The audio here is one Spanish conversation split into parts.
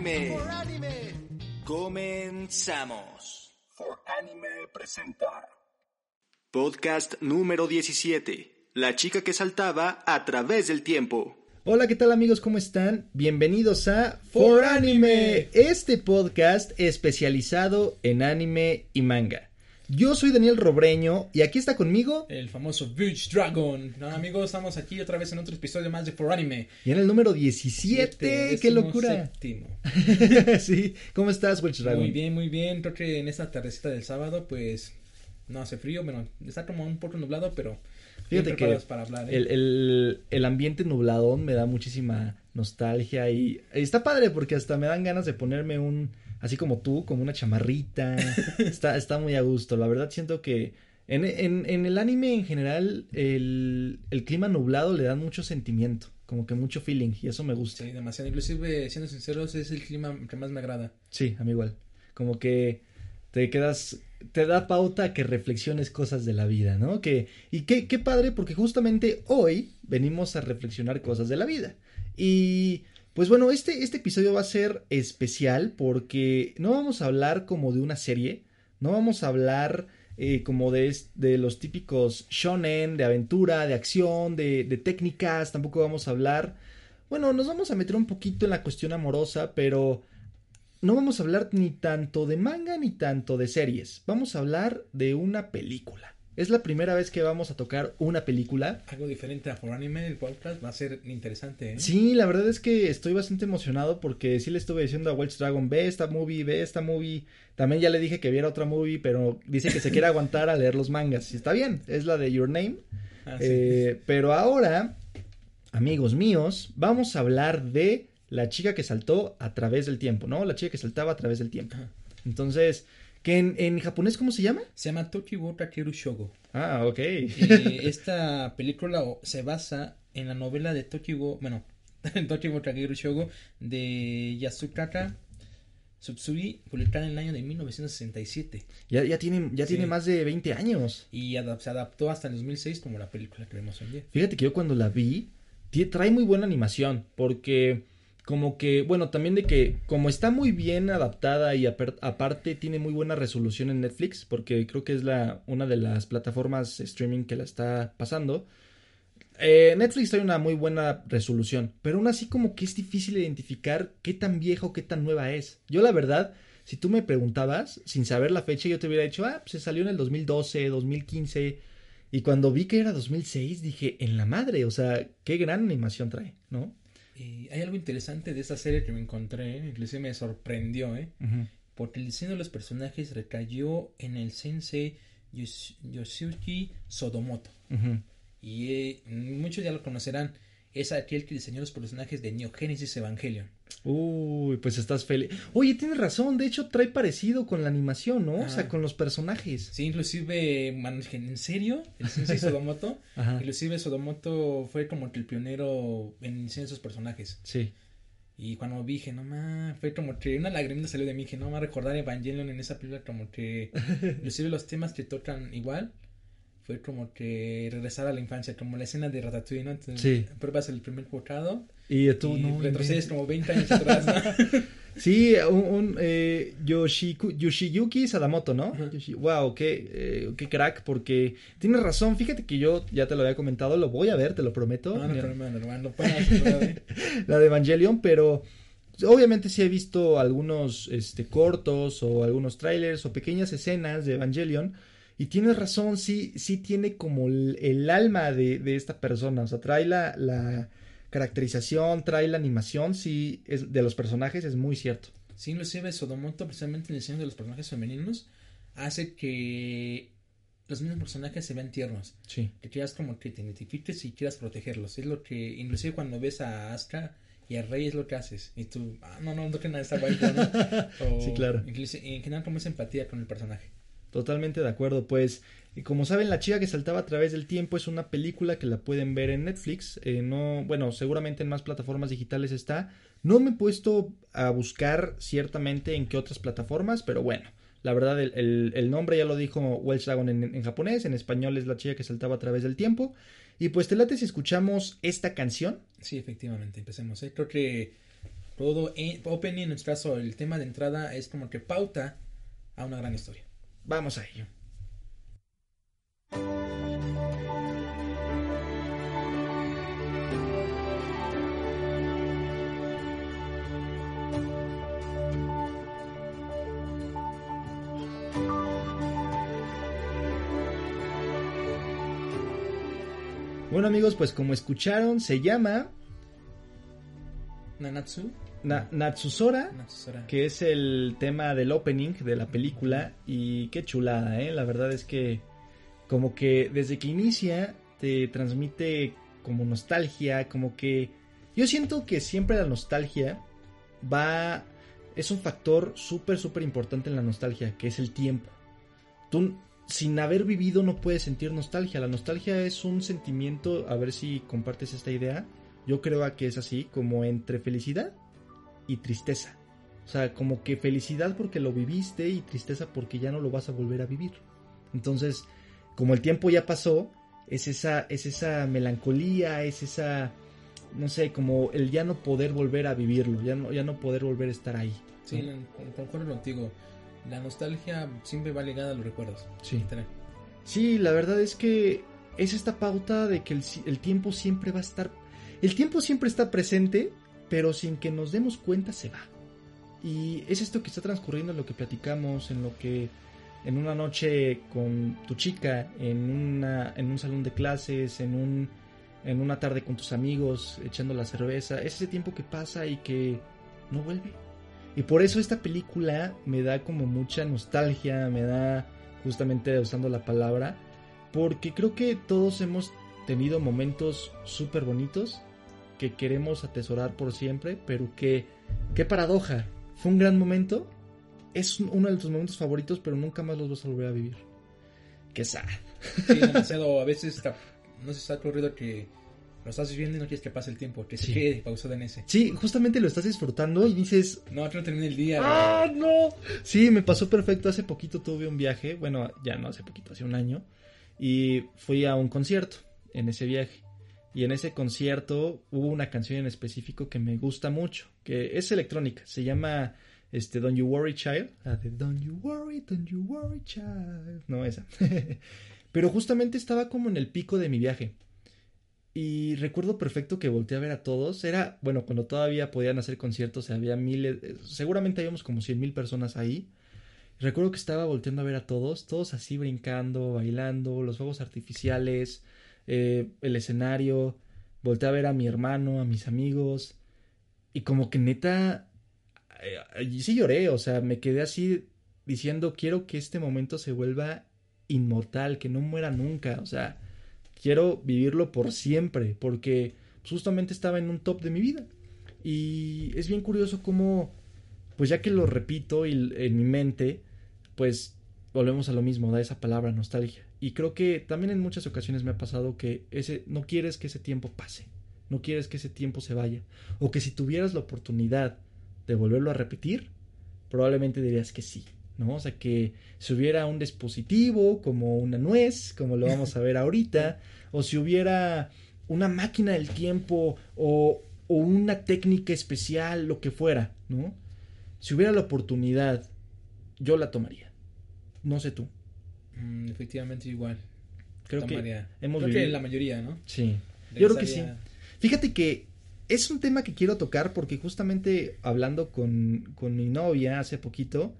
Anime. Comenzamos. For Anime presenta. Podcast número 17. La chica que saltaba a través del tiempo. Hola, ¿qué tal amigos? ¿Cómo están? Bienvenidos a For Anime, este podcast especializado en anime y manga. Yo soy Daniel Robreño y aquí está conmigo. El famoso Beach Dragon. No, amigos, estamos aquí otra vez en otro episodio más de For Anime. Y en el número 17, qué locura. séptimo. sí, ¿cómo estás, Witch Dragon? Muy bien, muy bien. Creo que en esta tardecita del sábado, pues no hace frío. Bueno, está como un poco nublado, pero Fíjate que para hablar. ¿eh? el, el- el ambiente nubladón me da muchísima nostalgia y está padre porque hasta me dan ganas de ponerme un, así como tú, como una chamarrita. está, está muy a gusto. La verdad siento que en, en- en el anime en general el, el clima nublado le da mucho sentimiento, como que mucho feeling y eso me gusta. Sí, demasiado. Inclusive, siendo sinceros, es el clima que más me agrada. Sí, a mí igual. Como que te quedas, te da pauta a que reflexiones cosas de la vida, ¿no? Que, y qué, qué padre, porque justamente hoy venimos a reflexionar cosas de la vida. Y pues bueno, este, este episodio va a ser especial porque no vamos a hablar como de una serie, no vamos a hablar eh, como de, de los típicos shonen, de aventura, de acción, de técnicas, tampoco vamos a hablar... Bueno, nos vamos a meter un poquito en la cuestión amorosa, pero no vamos a hablar ni tanto de manga ni tanto de series. Vamos a hablar de una película. Es la primera vez que vamos a tocar una película. Algo diferente a For Anime, el podcast va a ser interesante. ¿eh? Sí, la verdad es que estoy bastante emocionado porque sí le estuve diciendo a Welch Dragon, ve esta movie, ve esta movie. También ya le dije que viera otra movie, pero dice que se quiere aguantar a leer los mangas. Y está bien, es la de Your Name. Ah, sí. Eh, pero ahora, amigos míos, vamos a hablar de la chica que saltó a través del tiempo, ¿no? La chica que saltaba a través del tiempo. Entonces, ¿que en, en japonés cómo se llama? Se llama Tokiwo Takeru Shogo. Ah, ok. Eh, esta película se basa en la novela de Tokiwo, bueno, Tokiwo Takeru Shogo de Yasutaka Tsutsui, publicada en el año de 1967 ya, ya tiene, ya Sí. tiene más de 20 años. y adap- se adaptó hasta el 2006 como la película que vemos hoy en día. Fíjate que yo cuando la vi, trae muy buena animación, porque como que, bueno, también de que como está muy bien adaptada y aparte tiene muy buena resolución en Netflix, porque creo que es la una de las plataformas streaming que la está pasando. eh, Netflix trae una muy buena resolución, pero aún así como que es difícil identificar qué tan vieja o qué tan nueva es. Yo la verdad, si tú me preguntabas, sin saber la fecha, yo te hubiera dicho, ah, pues se salió en el 2012, 2015. Y cuando vi que era 2006, dije, en la madre, o sea, qué gran animación trae, ¿no? Y hay algo interesante de esta serie que me encontré, ¿eh? inclusive me sorprendió, ¿eh? porque el diseño de los personajes recayó en el sensei Yoshiyuki Sodomoto. Y eh, muchos ya lo conocerán. Es aquel que diseñó los personajes de Neo Genesis Evangelion. Uy, pues estás feliz. Oye, tienes razón, de hecho trae parecido con la animación, ¿no? O sea, Ah. con los personajes. Sí, inclusive, man, ¿en serio? El Sensei Sodomoto. Ajá. Inclusive Sodomoto fue como que el pionero en de esos personajes. Sí. Y cuando vi, dije, no más, fue como que una lagrimita salió de mí. Dije, no más recordar Evangelion en esa película, como que, inclusive los temas que tocan igual. Fue como que regresar a la infancia, como la escena de Ratatouille, ¿no? Entonces, Sí. Pruebas el primer bocado Y tú y no. retrocedes como 20 años atrás, ¿no? Sí, un, un, eh, Yoshiku- Yoshiyuki Sadamoto, ¿no? Ajá. Yoshi- wow, qué, eh, qué crack, porque tienes razón. Fíjate que yo ya te lo había comentado, lo voy a ver, te lo prometo. No, no, problema, hacer, ¿eh? la de Evangelion, pero obviamente sí he visto algunos este, cortos o algunos trailers o pequeñas escenas de Evangelion. Y tienes razón, sí, sí tiene como el, el alma de, de esta persona. O sea, trae la, la caracterización, trae la animación, sí, es, de los personajes, es muy cierto. Sí, inclusive Sodomoto, precisamente en el diseño de los personajes femeninos, hace que los mismos personajes se vean tiernos. Sí. Que quieras como que te identifiques y quieras protegerlos. Es lo que, inclusive cuando ves a Asuka y a Rey es lo que haces. Y tú, ah, no, no, no que nada está guay, ¿no? O, Sí, claro. inclusive, en general como esa empatía con el personaje. Totalmente de acuerdo, pues como saben La chica que saltaba a través del tiempo es una película que la pueden ver en Netflix, eh, no, bueno, seguramente en más plataformas digitales está, no me he puesto a buscar ciertamente en qué otras plataformas, pero bueno, la verdad el, el- el nombre ya lo dijo Welsh Dragon en, japonés, en español es La chica que saltaba a través del tiempo, y pues te late si escuchamos esta canción, Sí, efectivamente, empecemos. ¿eh? Creo que todo en, opening, en nuestro caso, el tema de entrada es como que pauta a una gran historia. Vamos a ello. Bueno amigos, pues como escucharon, se llama Nanatsu. Na- Natsusora, Natsusora. que es el tema del opening de la película y qué chulada, ¿eh? La verdad es que como que desde que inicia te transmite como nostalgia, como que yo siento que siempre la nostalgia va es un factor súper súper importante en la nostalgia, que es el tiempo. Tú sin haber vivido no puedes sentir nostalgia. La nostalgia es un sentimiento, a ver si compartes esta idea. Yo creo a que es así, como entre felicidad y tristeza. O sea, como que felicidad porque lo viviste y tristeza porque ya no lo vas a volver a vivir. Entonces, como el tiempo ya pasó, es esa, es esa melancolía, es esa, no sé, como el ya no poder volver a vivirlo, ya no, ya no poder volver a estar ahí. Sí, concuerdo contigo. La nostalgia siempre va ligada a los recuerdos. Sí. Sí, la verdad es que es esta pauta de que el tiempo siempre va a estar... El tiempo siempre está presente, pero sin que nos demos cuenta se va. Y es esto que está transcurriendo en lo que platicamos, en lo que en una noche con tu chica, en, una, en un salón de clases, en, un, en una tarde con tus amigos, echando la cerveza. Es ese tiempo que pasa y que no vuelve. Y por eso esta película me da como mucha nostalgia, me da justamente usando la palabra, porque creo que todos hemos tenido momentos súper bonitos que queremos atesorar por siempre, pero que, qué paradoja, fue un gran momento, es un- uno de tus momentos favoritos, pero nunca más los vas a volver a vivir. Qué sad. Sí, demasiado. A veces está- no se está ocurrido que lo estás viviendo y no quieres que pase el tiempo, que se Sí. quede pausado en ese. Sí, justamente lo estás disfrutando y dices, No, que no termine el día. ¡Ah, no! Sí, me pasó perfecto. Hace poquito tuve un viaje, bueno, ya no hace poquito, hace un año, y fui a un concierto en ese viaje. Y en ese concierto hubo una canción en específico que me gusta mucho, que es electrónica, se llama este Don't You Worry Child, la de Don't You Worry, Don't You Worry Child, no esa. Pero justamente estaba como en el pico de mi viaje. Y recuerdo perfecto que volteé a ver a todos. Era, bueno, cuando todavía podían hacer conciertos, había miles, eh, seguramente habíamos como cien mil personas ahí. Recuerdo que estaba volteando a ver a todos, todos así brincando, bailando, los fuegos artificiales, eh, el escenario. Volteé a ver a mi hermano, a mis amigos. Y como que neta, eh, sí lloré, o sea, me quedé así diciendo, quiero que este momento se vuelva inmortal, que no muera nunca, o sea, quiero vivirlo por siempre, porque justamente estaba en un top de mi vida. Y es bien curioso cómo, pues ya que lo repito y en mi mente, pues volvemos a lo mismo, da esa palabra nostalgia. Y creo que también en muchas ocasiones me ha pasado que ese no quieres que ese tiempo pase, no quieres que ese tiempo se vaya, o que si tuvieras la oportunidad de volverlo a repetir, probablemente dirías que sí, ¿no? O sea, que si hubiera un dispositivo como una nuez, como lo vamos a ver ahorita, o si hubiera una máquina del tiempo o, o una técnica especial, lo que fuera, ¿no? Si hubiera la oportunidad, yo la tomaría. No sé tú. Mm, efectivamente, igual. Creo Tomaría. que hemos Creo que vivido- la mayoría, ¿no? Sí. Yo creo que sí. Fíjate que es un tema que quiero tocar porque justamente hablando con, con mi novia hace poquito,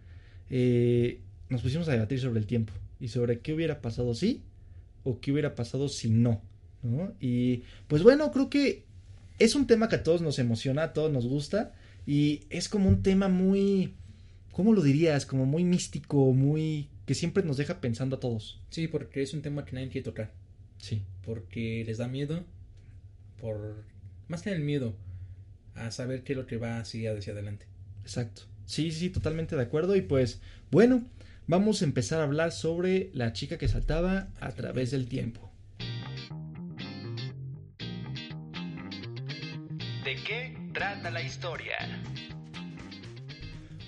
eh, nos pusimos a debatir sobre el tiempo y sobre qué hubiera pasado si o qué hubiera pasado si no, ¿no? Y pues bueno, creo que es un tema que a todos nos emociona, a todos nos gusta y es como un tema muy, ¿cómo lo dirías? Como muy místico, muy... que siempre nos deja pensando a todos. Sí, porque es un tema que nadie quiere tocar. Sí. Porque les da miedo. Por. Más que el miedo. A saber qué es lo que va a seguir hacia adelante. Exacto. Sí, sí, totalmente de acuerdo. Y pues, bueno, vamos a empezar a hablar sobre la chica que saltaba a través del tiempo. ¿De qué trata la historia?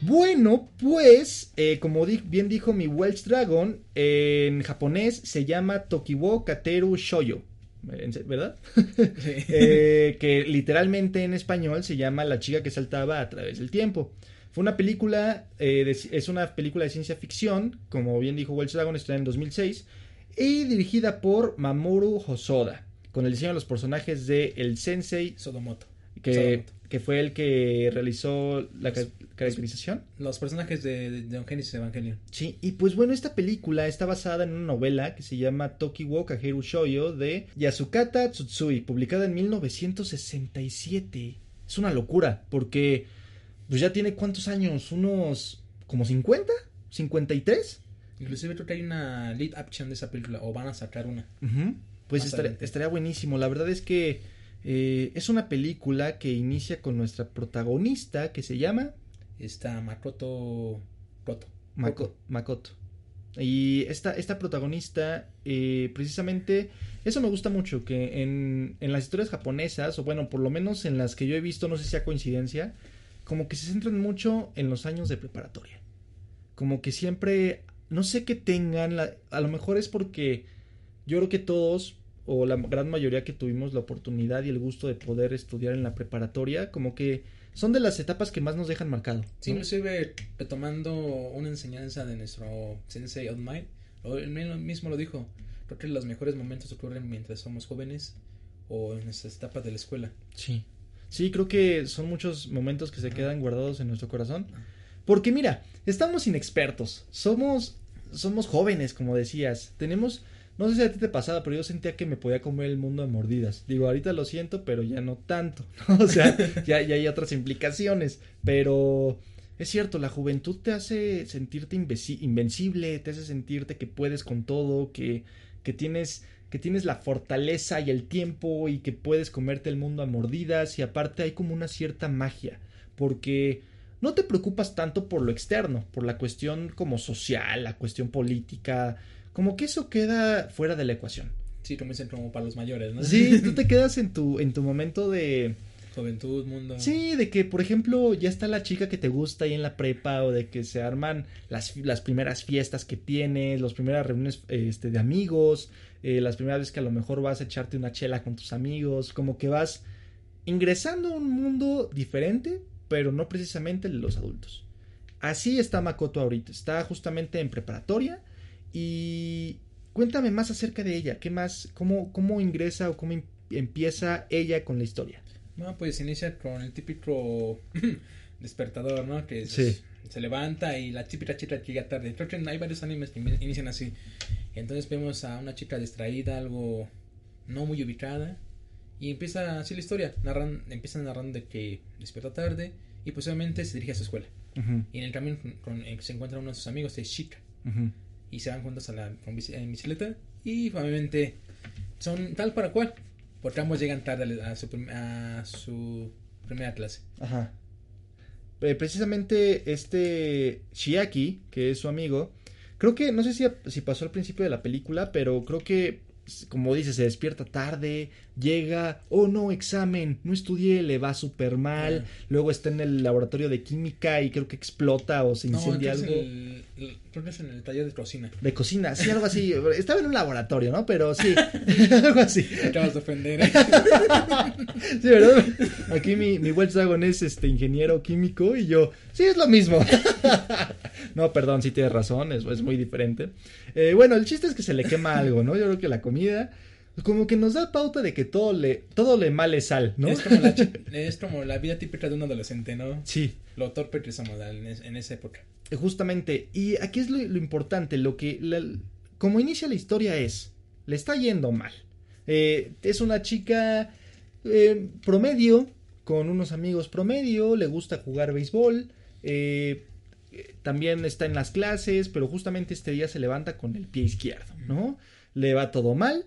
Bueno, pues, eh, como di- bien dijo mi Welsh Dragon, en japonés se llama Tokiwo Kateru Shoyo. ¿verdad? Sí. Eh, que literalmente en español se llama La chica que saltaba a través del tiempo. Fue una película, eh, de- es una película de ciencia ficción, como bien dijo Wells Dragon, estrenada en 2006, y dirigida por Mamoru Hosoda, con el diseño de los personajes de El Sensei, Sodomoto. Que, que fue el que realizó la ca- caracterización. Los personajes de, de, de Genesis Evangelion. Sí, y pues bueno, esta película está basada en una novela que se llama Tokiwo Kageru Shoujo de Yasukata Tsutsui, publicada en 1967. Es una locura, porque pues ya tiene cuántos años, unos como 50, 53. Inclusive creo que hay una lead action de esa película, o van a sacar una. Pues estaría, estaría buenísimo. La verdad es que eh, es una película que inicia con nuestra protagonista que se llama Está Makoto Koto. Mako- Makoto. Y esta, esta protagonista, eh, precisamente, eso me gusta mucho, que en, en las historias japonesas, o bueno, por lo menos en las que yo he visto, no sé si sea coincidencia, como que se centran mucho en los años de preparatoria. Como que siempre, no sé qué tengan, la- a lo mejor es porque yo creo que todos, o la gran mayoría que tuvimos la oportunidad y el gusto de poder estudiar en la preparatoria, como que son de las etapas que más nos dejan marcado. Sí, ¿no? inclusive retomando una enseñanza de nuestro sensei Old Might, o él mi- mismo lo dijo, creo que los mejores momentos ocurren mientras somos jóvenes o en nuestras etapas de la escuela. Sí. Sí, creo que son muchos momentos que se quedan guardados en nuestro corazón. Porque mira, estamos inexpertos. Somos, somos jóvenes, como decías. Tenemos, no sé si a ti te pasaba, pero yo sentía que me podía comer el mundo a mordidas. Digo, ahorita lo siento, pero ya no tanto. ¿no? O sea, ya, ya hay otras implicaciones. Pero es cierto, la juventud te hace sentirte invencible, te hace sentirte que puedes con todo, que, que tienes que tienes la fortaleza y el tiempo y que puedes comerte el mundo a mordidas y aparte hay como una cierta magia porque no te preocupas tanto por lo externo, por la cuestión como social, la cuestión política, como que eso queda fuera de la ecuación. Sí, como dicen como para los mayores, ¿no? Sí, tú te quedas en tu en tu momento de Juventud, mundo. Sí, de que, por ejemplo, ya está la chica que te gusta ahí en la prepa o de que se arman las, las primeras fiestas que tienes, las primeras reuniones este, de amigos, eh, las primeras veces que a lo mejor vas a echarte una chela con tus amigos, como que vas ingresando a un mundo diferente, pero no precisamente el de los adultos. Así está Makoto ahorita, está justamente en preparatoria y cuéntame más acerca de ella, ¿qué más, cómo, cómo ingresa o cómo em- empieza ella con la historia? No, pues inicia con el típico despertador, ¿no? Que es- Sí. se levanta y la típica chica que llega tarde. Creo que hay varios animes que ini- inician así. Entonces vemos a una chica distraída, algo no muy ubicada. Y empieza así la historia. Narran, empieza narrando de que despierta tarde y posiblemente se dirige a su escuela. Y en el camino con- eh, se encuentra uno de sus amigos, es Chica. ujú. Y se van juntos a la, en bicicleta. Y obviamente son tal para cual. Porque ambos llegan tarde a su, prim- a su primera clase. Ajá. Eh, precisamente este Shiaki, que es su amigo, creo que, no sé si, si pasó al principio de la película, pero creo que, como dice, se despierta tarde, llega, oh no, examen, no estudié, le va súper mal, Ah. luego está en el laboratorio de química y creo que explota o se No, incendia que, algo. el- creo que es en el taller de cocina. De cocina, sí, algo así. Estaba en un laboratorio, ¿no? Pero sí, algo así. Acabas de ofender. ¿eh? Sí, ¿verdad? Aquí mi, mi Welch Dragon es este ingeniero químico y yo, sí, es lo mismo. no, perdón, sí tienes razón, es, es muy diferente. Eh, bueno, el chiste es que se le quema algo, ¿no? Yo creo que la comida, como que nos da pauta de que todo le, todo le male sal, ¿no? Es, como la, es como la vida típica de un adolescente, ¿no? Sí, Lo torpe en, en esa época. justamente. Y aquí es lo, importante, lo que, como inicia la historia es, le está yendo mal. Eh, es una chica eh, promedio, con unos amigos promedio, le gusta jugar béisbol, eh, eh, también está en las clases, pero justamente este día se levanta con el pie izquierdo, ¿no? Le va todo mal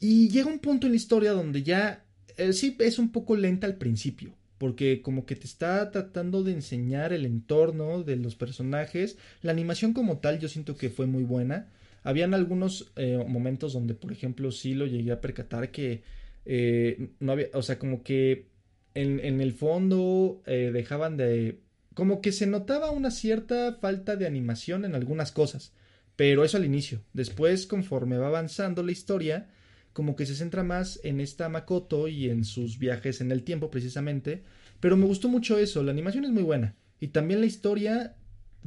y llega un punto en la historia donde ya eh, sí es un poco lenta al principio, porque como que te está tratando de enseñar el entorno de los personajes, la animación como tal yo siento que fue muy buena. Habían algunos eh, momentos donde, por ejemplo, sí lo llegué a percatar que eh, no había, o sea, como que en, en el fondo eh, dejaban de, como que se notaba una cierta falta de animación en algunas cosas, pero eso al inicio. Después, conforme va avanzando la historia, como que se centra más en esta Makoto y en sus viajes en el tiempo precisamente, pero me gustó mucho eso, la animación es muy buena. Y también la historia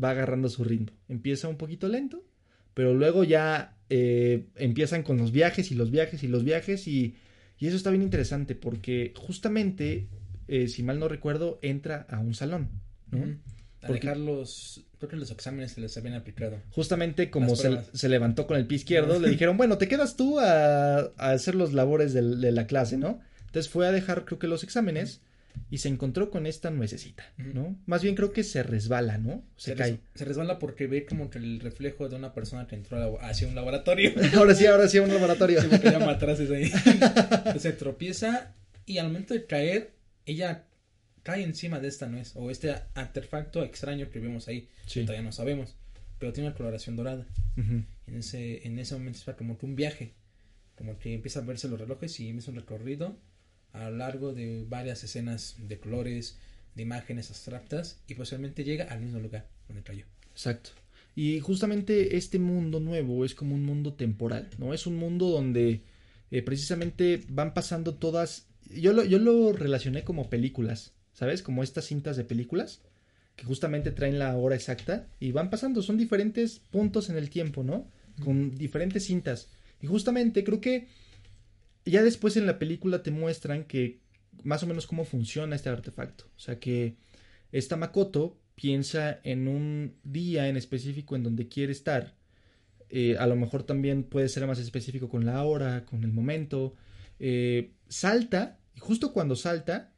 va agarrando su ritmo, empieza un poquito lento, pero luego ya eh, empiezan con los viajes y los viajes y los viajes y, y eso está bien interesante porque justamente, eh, si mal no recuerdo, entra a un salón, ¿no? Porque- dejar los, creo que los exámenes se les habían aplicado. Justamente como se, se levantó con el pie izquierdo, le dijeron, bueno, te quedas tú a, a hacer los labores de, la clase, ¿no? Entonces fue a dejar, creo que los exámenes y se encontró con esta nuececita, ¿no? Más bien creo que se resbala, ¿no? Se, Se, cae. res- se resbala porque ve como que el reflejo de una persona que entró hacia un laboratorio. Ahora sí, ahora sí, a un laboratorio. Sí, porque ya matraces ahí. Entonces se tropieza y al momento de caer, ella cae encima de esta nuez o este artefacto extraño que vemos ahí. Sí. Que todavía no sabemos. Pero tiene una coloración dorada. En ese, en ese momento es como que un viaje. Como que empieza a verse los relojes y empieza un recorrido a lo largo de varias escenas de colores, de imágenes abstractas y posiblemente llega al mismo lugar donde cayó. Exacto. Y justamente este mundo nuevo es como un mundo temporal, ¿no? Es un mundo donde eh, precisamente van pasando todas... Yo lo, yo lo relacioné como películas, ¿sabes? Como estas cintas de películas que justamente traen la hora exacta y van pasando, son diferentes puntos en el tiempo, ¿no? Con diferentes cintas. Y justamente creo que ya después en la película te muestran que más o menos cómo funciona este artefacto. O sea que esta Makoto piensa en un día en específico en donde quiere estar. Eh, a lo mejor también puede ser más específico con la hora, con el momento. Eh, salta, y justo cuando salta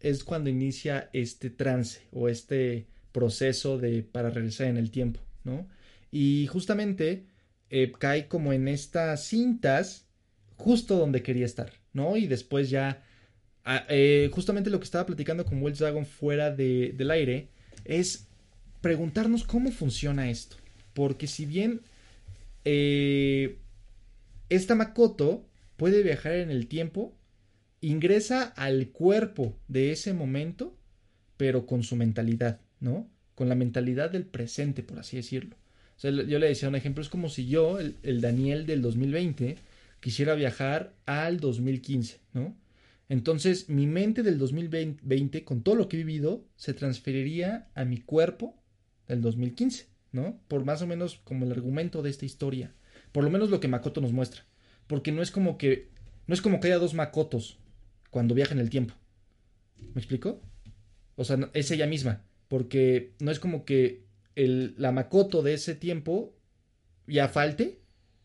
es cuando inicia este trance o este proceso de para regresar en el tiempo, ¿no? Y justamente eh, cae como en estas cintas justo donde quería estar, ¿no? Y después ya, eh, justamente lo que estaba platicando con Wells Dragon fuera de- del aire es preguntarnos cómo funciona esto. Porque si bien eh, esta Makoto puede viajar en el tiempo, ingresa al cuerpo de ese momento, pero con su mentalidad, ¿no? Con la mentalidad del presente, por así decirlo. O sea, yo le decía un ejemplo, es como si yo, el, el Daniel del 2020, quisiera viajar al 2015, ¿no? Entonces, mi mente del 2020, con todo lo que he vivido, se transferiría a mi cuerpo del 2015, ¿no? Por más o menos como el argumento de esta historia. Por lo menos lo que Makoto nos muestra. Porque no es como que. No es como que haya dos Makotos cuando viaja en el tiempo. ¿Me explico? O sea, es ella misma. Porque no es como que el, la Makoto de ese tiempo ya falte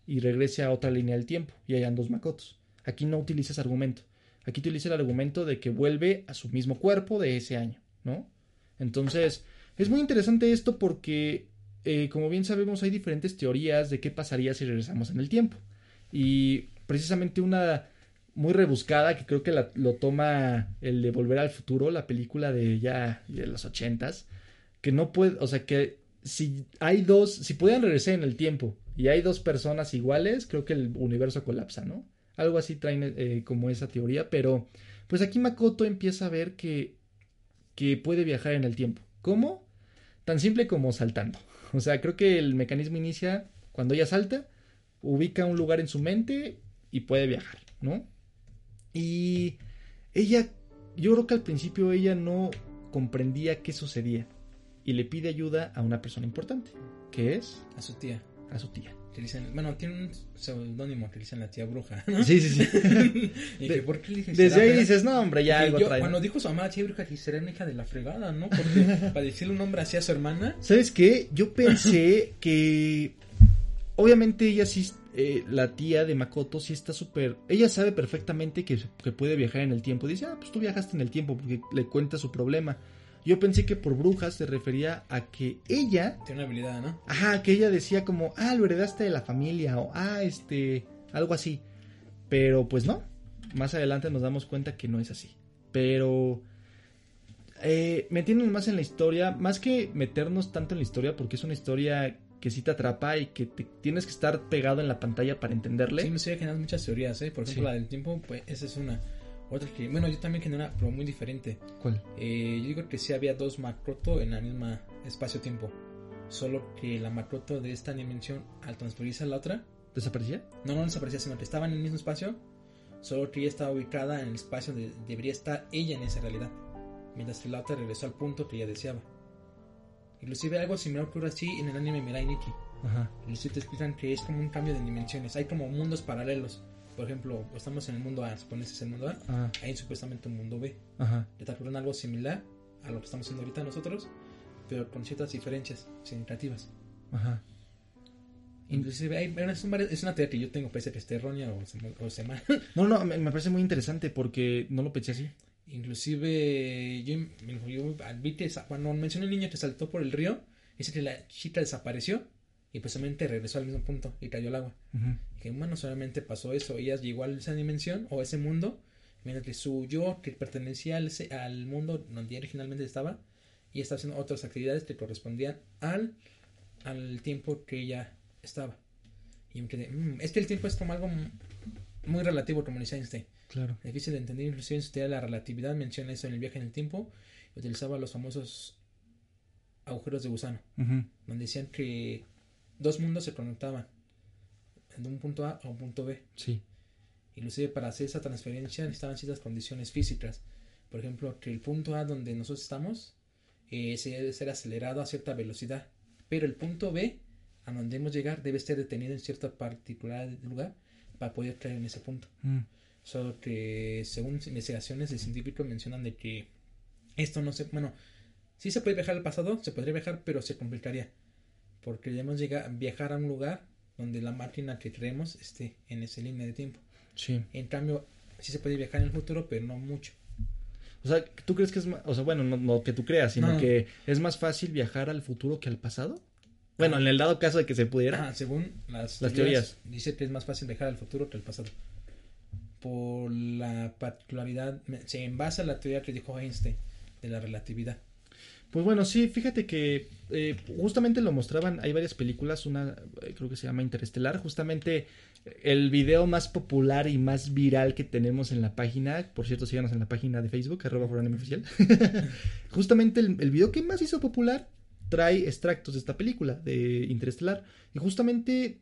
y regrese a otra línea del tiempo y hayan dos Makotos. Aquí no utiliza ese argumento. Aquí utiliza el argumento de que vuelve a su mismo cuerpo de ese año, ¿no? Entonces, es muy interesante esto porque, eh, como bien sabemos, hay diferentes teorías de qué pasaría si regresamos en el tiempo. Y precisamente una muy rebuscada que creo que la- lo toma el de Volver al Futuro, la película de ya de los ochentas, que no puede, o sea que si hay dos, si pudieran regresar en el tiempo y hay dos personas iguales, creo que el universo colapsa, ¿no? Algo así traen eh, como esa teoría, pero pues aquí Makoto empieza a ver que, que puede viajar en el tiempo. ¿Cómo? Tan simple como saltando. O sea, creo que el mecanismo inicia cuando ella salta, ubica un lugar en su mente y puede viajar, ¿no? Y ella, yo creo que al principio ella no comprendía qué sucedía y le pide ayuda a una persona importante, que es A su tía. a su tía. Que dicen, bueno, tiene un seudónimo que le dicen la tía bruja. Sí, sí, sí. y De- que, ¿por qué le dicen Desde ahí dices, no, hombre, ya algo yo, trae. ¿no? Cuando dijo su mamá tía bruja, dije, será una hija de la fregada, ¿no? Porque para decirle un nombre así a su hermana, ¿Sabes qué? Yo pensé que. Obviamente ella sí. Eh, la tía de Makoto sí está súper. Ella sabe perfectamente que, que puede viajar en el tiempo. Dice, ah, pues tú viajaste en el tiempo porque le cuenta su problema. Yo pensé que por brujas se refería a que ella. tiene una habilidad, ¿no? Ajá, que ella decía como, ah, lo heredaste de la familia. O, ah, este. Algo así. Pero pues no. Más adelante nos damos cuenta que no es así. Pero. Eh, metiéndonos más en la historia, más que meternos tanto en la historia, porque es una historia que sí te atrapa y que te, tienes que estar pegado en la pantalla para entenderle. Sí, me sigue generando muchas teorías, ¿eh? Por ejemplo, Sí. la del tiempo, pues esa es una. Otra que, bueno, yo también genera, pero muy diferente. ¿Cuál? Eh, yo digo que sí había dos Makoto en la misma espacio-tiempo. Solo que la Makoto de esta dimensión, al transferirse a la otra, ¿Desaparecía? no, no desaparecía, sino que estaba en el mismo espacio, Solo que ella estaba ubicada en el espacio donde debería estar ella en esa realidad. Mientras que la otra regresó al punto que ella deseaba. Inclusive algo similar ocurre así en el anime Mirai Nikki. Ajá. Inclusive te explican que es como un cambio de dimensiones. Hay como mundos paralelos. Por ejemplo, estamos en el mundo A, supones es el mundo A. Ah, Hay supuestamente un mundo B. ajá. Le está ocurriendo algo similar a lo que estamos haciendo ahorita nosotros, pero con ciertas diferencias significativas. Ajá. Inclusive hay, es, un vari- es una teoría que yo tengo, parece que esté errónea o se, o se mal. No, no, me, me parece muy interesante porque no lo pensé así. Inclusive yo, yo sa- cuando mencioné un niño que saltó por el río, dice que la chica desapareció y precisamente regresó al mismo punto y cayó al agua. Y que bueno, solamente pasó eso, ella llegó a esa dimensión o a ese mundo, mientras que su yo que pertenecía al, al mundo donde originalmente estaba y estaba haciendo otras actividades que correspondían al, al tiempo que ella estaba. Y me quedé, "Mm, es que el tiempo es como algo muy relativo, como dice Einstein. Claro. Difícil de entender, inclusive en su teoría de la relatividad menciona eso en el viaje en el tiempo. y Utilizaba los famosos agujeros de gusano, Ujú. donde decían que dos mundos se conectaban de un punto A a un punto B. Sí. Inclusive para hacer esa transferencia necesitaban ciertas condiciones físicas. Por ejemplo, que el punto A donde nosotros estamos eh, se debe ser acelerado a cierta velocidad. Pero el punto B, a donde debemos llegar, debe ser detenido en cierta particular lugar para poder caer en ese punto. Mm. Solo que según investigaciones de científicos mencionan de que esto no se... Bueno, sí se puede viajar al pasado, se podría viajar, pero se complicaría. Porque debemos llegar, viajar a un lugar donde la máquina que creemos esté en esa línea de tiempo. Sí. En cambio, sí se puede viajar en el futuro, pero no mucho. O sea, ¿tú crees que es más, o sea, bueno, no, no que tú creas, sino No. que es más fácil viajar al futuro que al pasado? Bueno, en el dado caso de que se pudiera. Ah, según las, Las teorías. dice que es más fácil viajar al futuro que al pasado. Por la particularidad, se envasa la teoría que dijo Einstein de la relatividad. Pues bueno, sí, fíjate que eh, justamente lo mostraban, hay varias películas, una eh, creo que se llama Interestelar, justamente el video más popular y más viral que tenemos en la página, por cierto, síganos en la página de Facebook, arroba oficial, justamente el, el video que más hizo popular trae extractos de esta película, de Interestelar, y justamente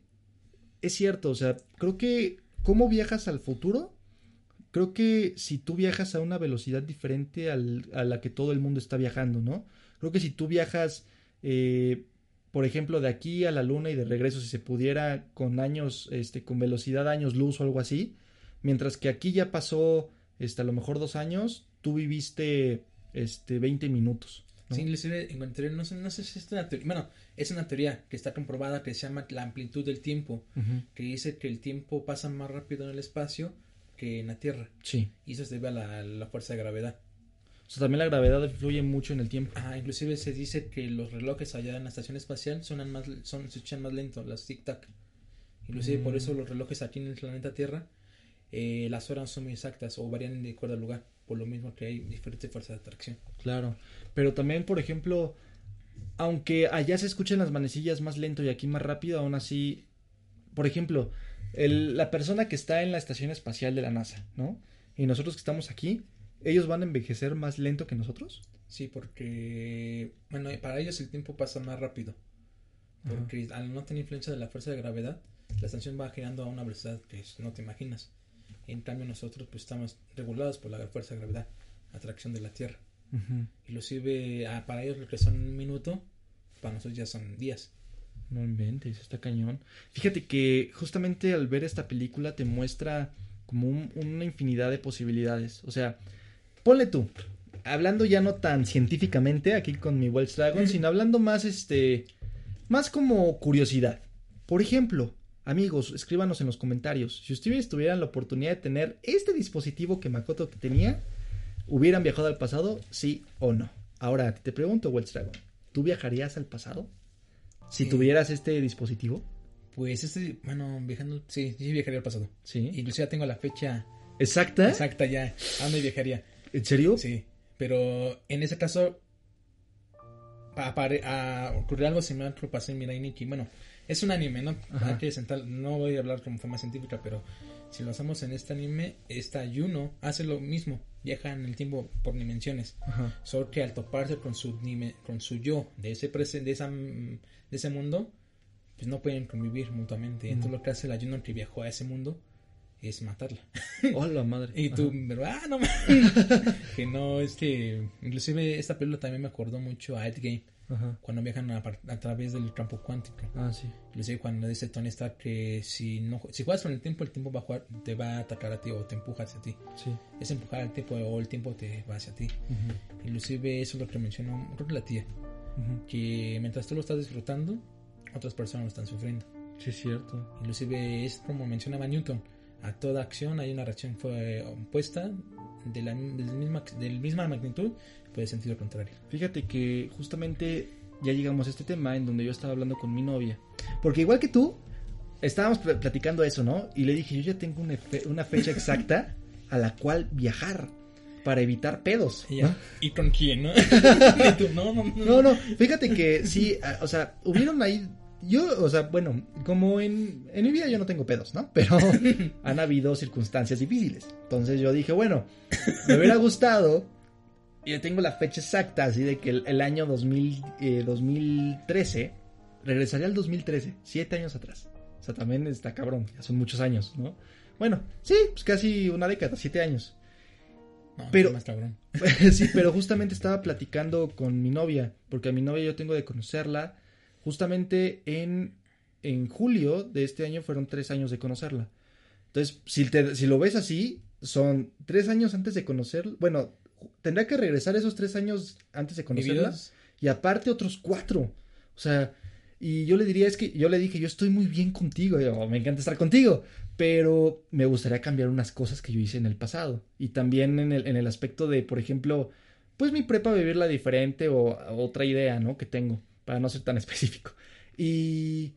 es cierto, o sea, creo que cómo viajas al futuro, creo que si tú viajas a una velocidad diferente a la que todo el mundo está viajando, ¿no? Creo que si tú viajas, eh, por ejemplo, de aquí a la luna y de regreso, si se pudiera con años, este, con velocidad años luz o algo así, mientras que aquí ya pasó, este, a lo mejor dos años, tú viviste, este, 20 minutos. ¿No? Sí, inclusive encontré, no sé, no sé si es una teoría, bueno, es una teoría que está comprobada que se llama la amplitud del tiempo, que dice que el tiempo pasa más rápido en el espacio que en la Tierra, Sí. y eso se debe a la, la fuerza de gravedad. O sea, también la gravedad influye mucho en el tiempo. Ajá, inclusive se dice que los relojes allá en la estación espacial sonan más, son, se escuchan más lentos, las tic-tac. Inclusive por Mm. eso los relojes aquí en el planeta Tierra, eh, las horas son muy exactas o varían de acuerdo al lugar, por lo mismo que hay diferentes fuerzas de atracción. Claro, pero también, por ejemplo, aunque allá se escuchen las manecillas más lento y aquí más rápido, aún así, por ejemplo, el- la persona que está en la estación espacial de la NASA, ¿no? Y nosotros que estamos aquí, ¿ellos van a envejecer más lento que nosotros? Sí, porque, bueno, para ellos el tiempo pasa más rápido. Ajá. Porque al no tener influencia de la fuerza de gravedad, la estación va girando a una velocidad que no te imaginas. En cambio nosotros pues estamos regulados por la fuerza de gravedad, atracción de la Tierra. Ujú. Inclusive ah, para ellos lo que son un minuto, para nosotros ya son días. No inventes, está cañón. Fíjate que justamente al ver esta película te muestra como un- una infinidad de posibilidades. O sea, ponle tú, hablando ya no tan científicamente aquí con mi Wells Dragon, sino hablando más este, más como curiosidad. Por ejemplo, amigos, escríbanos en los comentarios. Si ustedes tuvieran la oportunidad de tener este dispositivo que Makoto tenía, ¿hubieran viajado al pasado? Sí o no. Ahora te pregunto, Wells Dragon, ¿tú viajarías al pasado? Si tuvieras este dispositivo. Pues este, bueno, viajando, sí, sí viajaría al pasado. Sí. Inclusive ya tengo la fecha ¿Exacta? exacta ya, a dónde viajaría. ¿En serio? Sí, pero en ese caso a, ocurrió algo similar que pasó en Mirai Nikki. Bueno, es un anime, ¿no? Ajá. Sentar, no voy a hablar como forma científica, pero si lo hacemos en este anime, esta Yuno hace lo mismo, viaja en el tiempo por dimensiones. Ajá. Solo que al toparse con su, con su yo de ese, de, esa, mm, de ese mundo, pues no pueden convivir mutuamente. Entonces lo que hace la Juno que viajó a ese mundo es matarla. Hola, madre. Y tú, Ajá. pero, ah, no que no, es que, inclusive esta película también me acordó mucho a Endgame, Ajá. cuando viajan a, a través del campo cuántico. Ah, sí. Inclusive cuando dice Tony Stark que si no si juegas con el tiempo, el tiempo va a jugar, te va a atacar a ti o te empuja hacia ti. Sí. Es empujar al tiempo o el tiempo te va hacia ti. Ujú, Inclusive eso es lo que mencionó creo que la tía, ujú. que mientras tú lo estás disfrutando, otras personas lo están sufriendo. Sí, es cierto. Inclusive es como mencionaba Newton, a toda acción hay una reacción fue opuesta de la del misma, magnitud, puede sentido contrario. Fíjate que justamente ya llegamos a este tema en donde yo estaba hablando con mi novia. Porque igual que tú, estábamos pl- platicando eso, ¿no? Y le dije, yo ya tengo una, fe- una fecha exacta a la cual viajar para evitar pedos. ¿Y con quién, no? Y tú, no, no, no. No, no, fíjate que sí, o sea, hubieron ahí, yo, o sea, bueno, como en, en mi vida yo no tengo pedos, ¿no? Pero han habido circunstancias difíciles. Entonces yo dije, bueno, me hubiera gustado, y yo tengo la fecha exacta, así de que el, el año 2000, eh, 2013, regresaría al 2013, siete años atrás. O sea, también está cabrón, ya son muchos años, ¿no? Bueno, sí, pues casi una década, siete años. No, Pero- más cabrón. sí, pero justamente estaba platicando con mi novia, porque a mi novia yo tengo de conocerla. Justamente en, en julio de este año fueron tres años de conocerla. Entonces, si, te- si lo ves así, son tres años antes de conocerla. Bueno, tendría que regresar esos tres años antes de conocerla. Y aparte otros cuatro. O sea, y yo le diría, es que yo le dije, yo estoy muy bien contigo, yo, me encanta estar contigo, pero me gustaría cambiar unas cosas que yo hice en el pasado. Y también en el, en el aspecto de, por ejemplo, pues mi prepa vivirla diferente o otra idea, ¿no? Que tengo, para no ser tan específico. Y...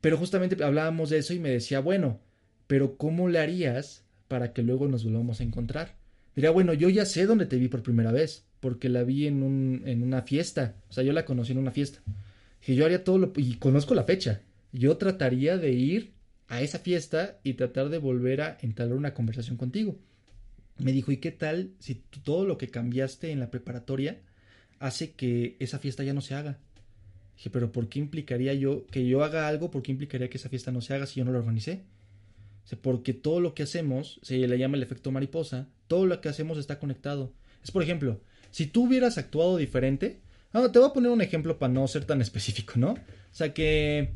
Pero justamente hablábamos de eso y me decía, bueno, pero ¿cómo le harías para que luego nos volvamos a encontrar? Diría, bueno, yo ya sé dónde te vi por primera vez, porque la vi en, un, en una fiesta. O sea, yo la conocí en una fiesta. Que yo haría todo lo... Y conozco la fecha. Yo trataría de ir a esa fiesta y tratar de volver a entablar una conversación contigo. Me dijo, ¿y qué tal si todo lo que cambiaste en la preparatoria hace que esa fiesta ya no se haga? Dije, pero ¿por qué implicaría yo que yo haga algo? ¿Por qué implicaría que esa fiesta no se haga si yo no la organicé? Porque todo lo que hacemos, se le llama el efecto mariposa, todo lo que hacemos está conectado. Es por ejemplo, si tú hubieras actuado diferente, ah, te voy a poner un ejemplo para no ser tan específico, ¿no? O sea que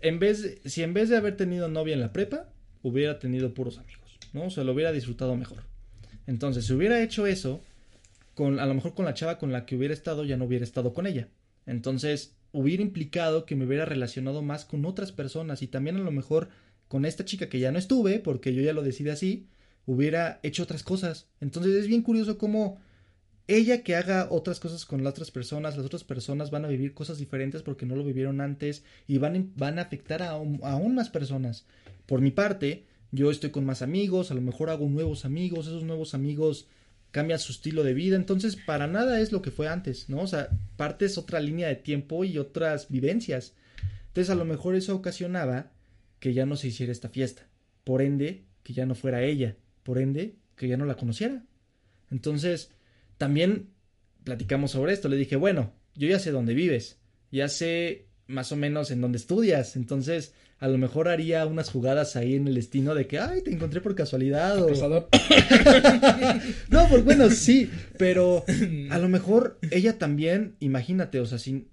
en vez, si en vez de haber tenido novia en la prepa, hubiera tenido puros amigos, ¿no? O sea, lo hubiera disfrutado mejor. Entonces, si hubiera hecho eso, con, a lo mejor con la chava con la que hubiera estado, ya no hubiera estado con ella. Entonces, hubiera implicado que me hubiera relacionado más con otras personas y también a lo mejor con esta chica que ya no estuve, porque yo ya lo decidí así, hubiera hecho otras cosas. Entonces, es bien curioso cómo ella que haga otras cosas con las otras personas, las otras personas van a vivir cosas diferentes porque no lo vivieron antes y van, van a afectar a a aún más personas. Por mi parte, yo estoy con más amigos, a lo mejor hago nuevos amigos, esos nuevos amigos cambian su estilo de vida, entonces para nada es lo que fue antes, ¿no? O sea, parte es otra línea de tiempo y otras vivencias. Entonces a lo mejor eso ocasionaba que ya no se hiciera esta fiesta, por ende que ya no fuera ella, por ende que ya no la conociera. Entonces, también platicamos sobre esto, le dije, bueno, yo ya sé dónde vives, ya sé más o menos en dónde estudias, entonces a lo mejor haría unas jugadas ahí en el destino de que, ay, te encontré por casualidad o... No, pues bueno, sí, pero a lo mejor ella también, imagínate, o sea, si,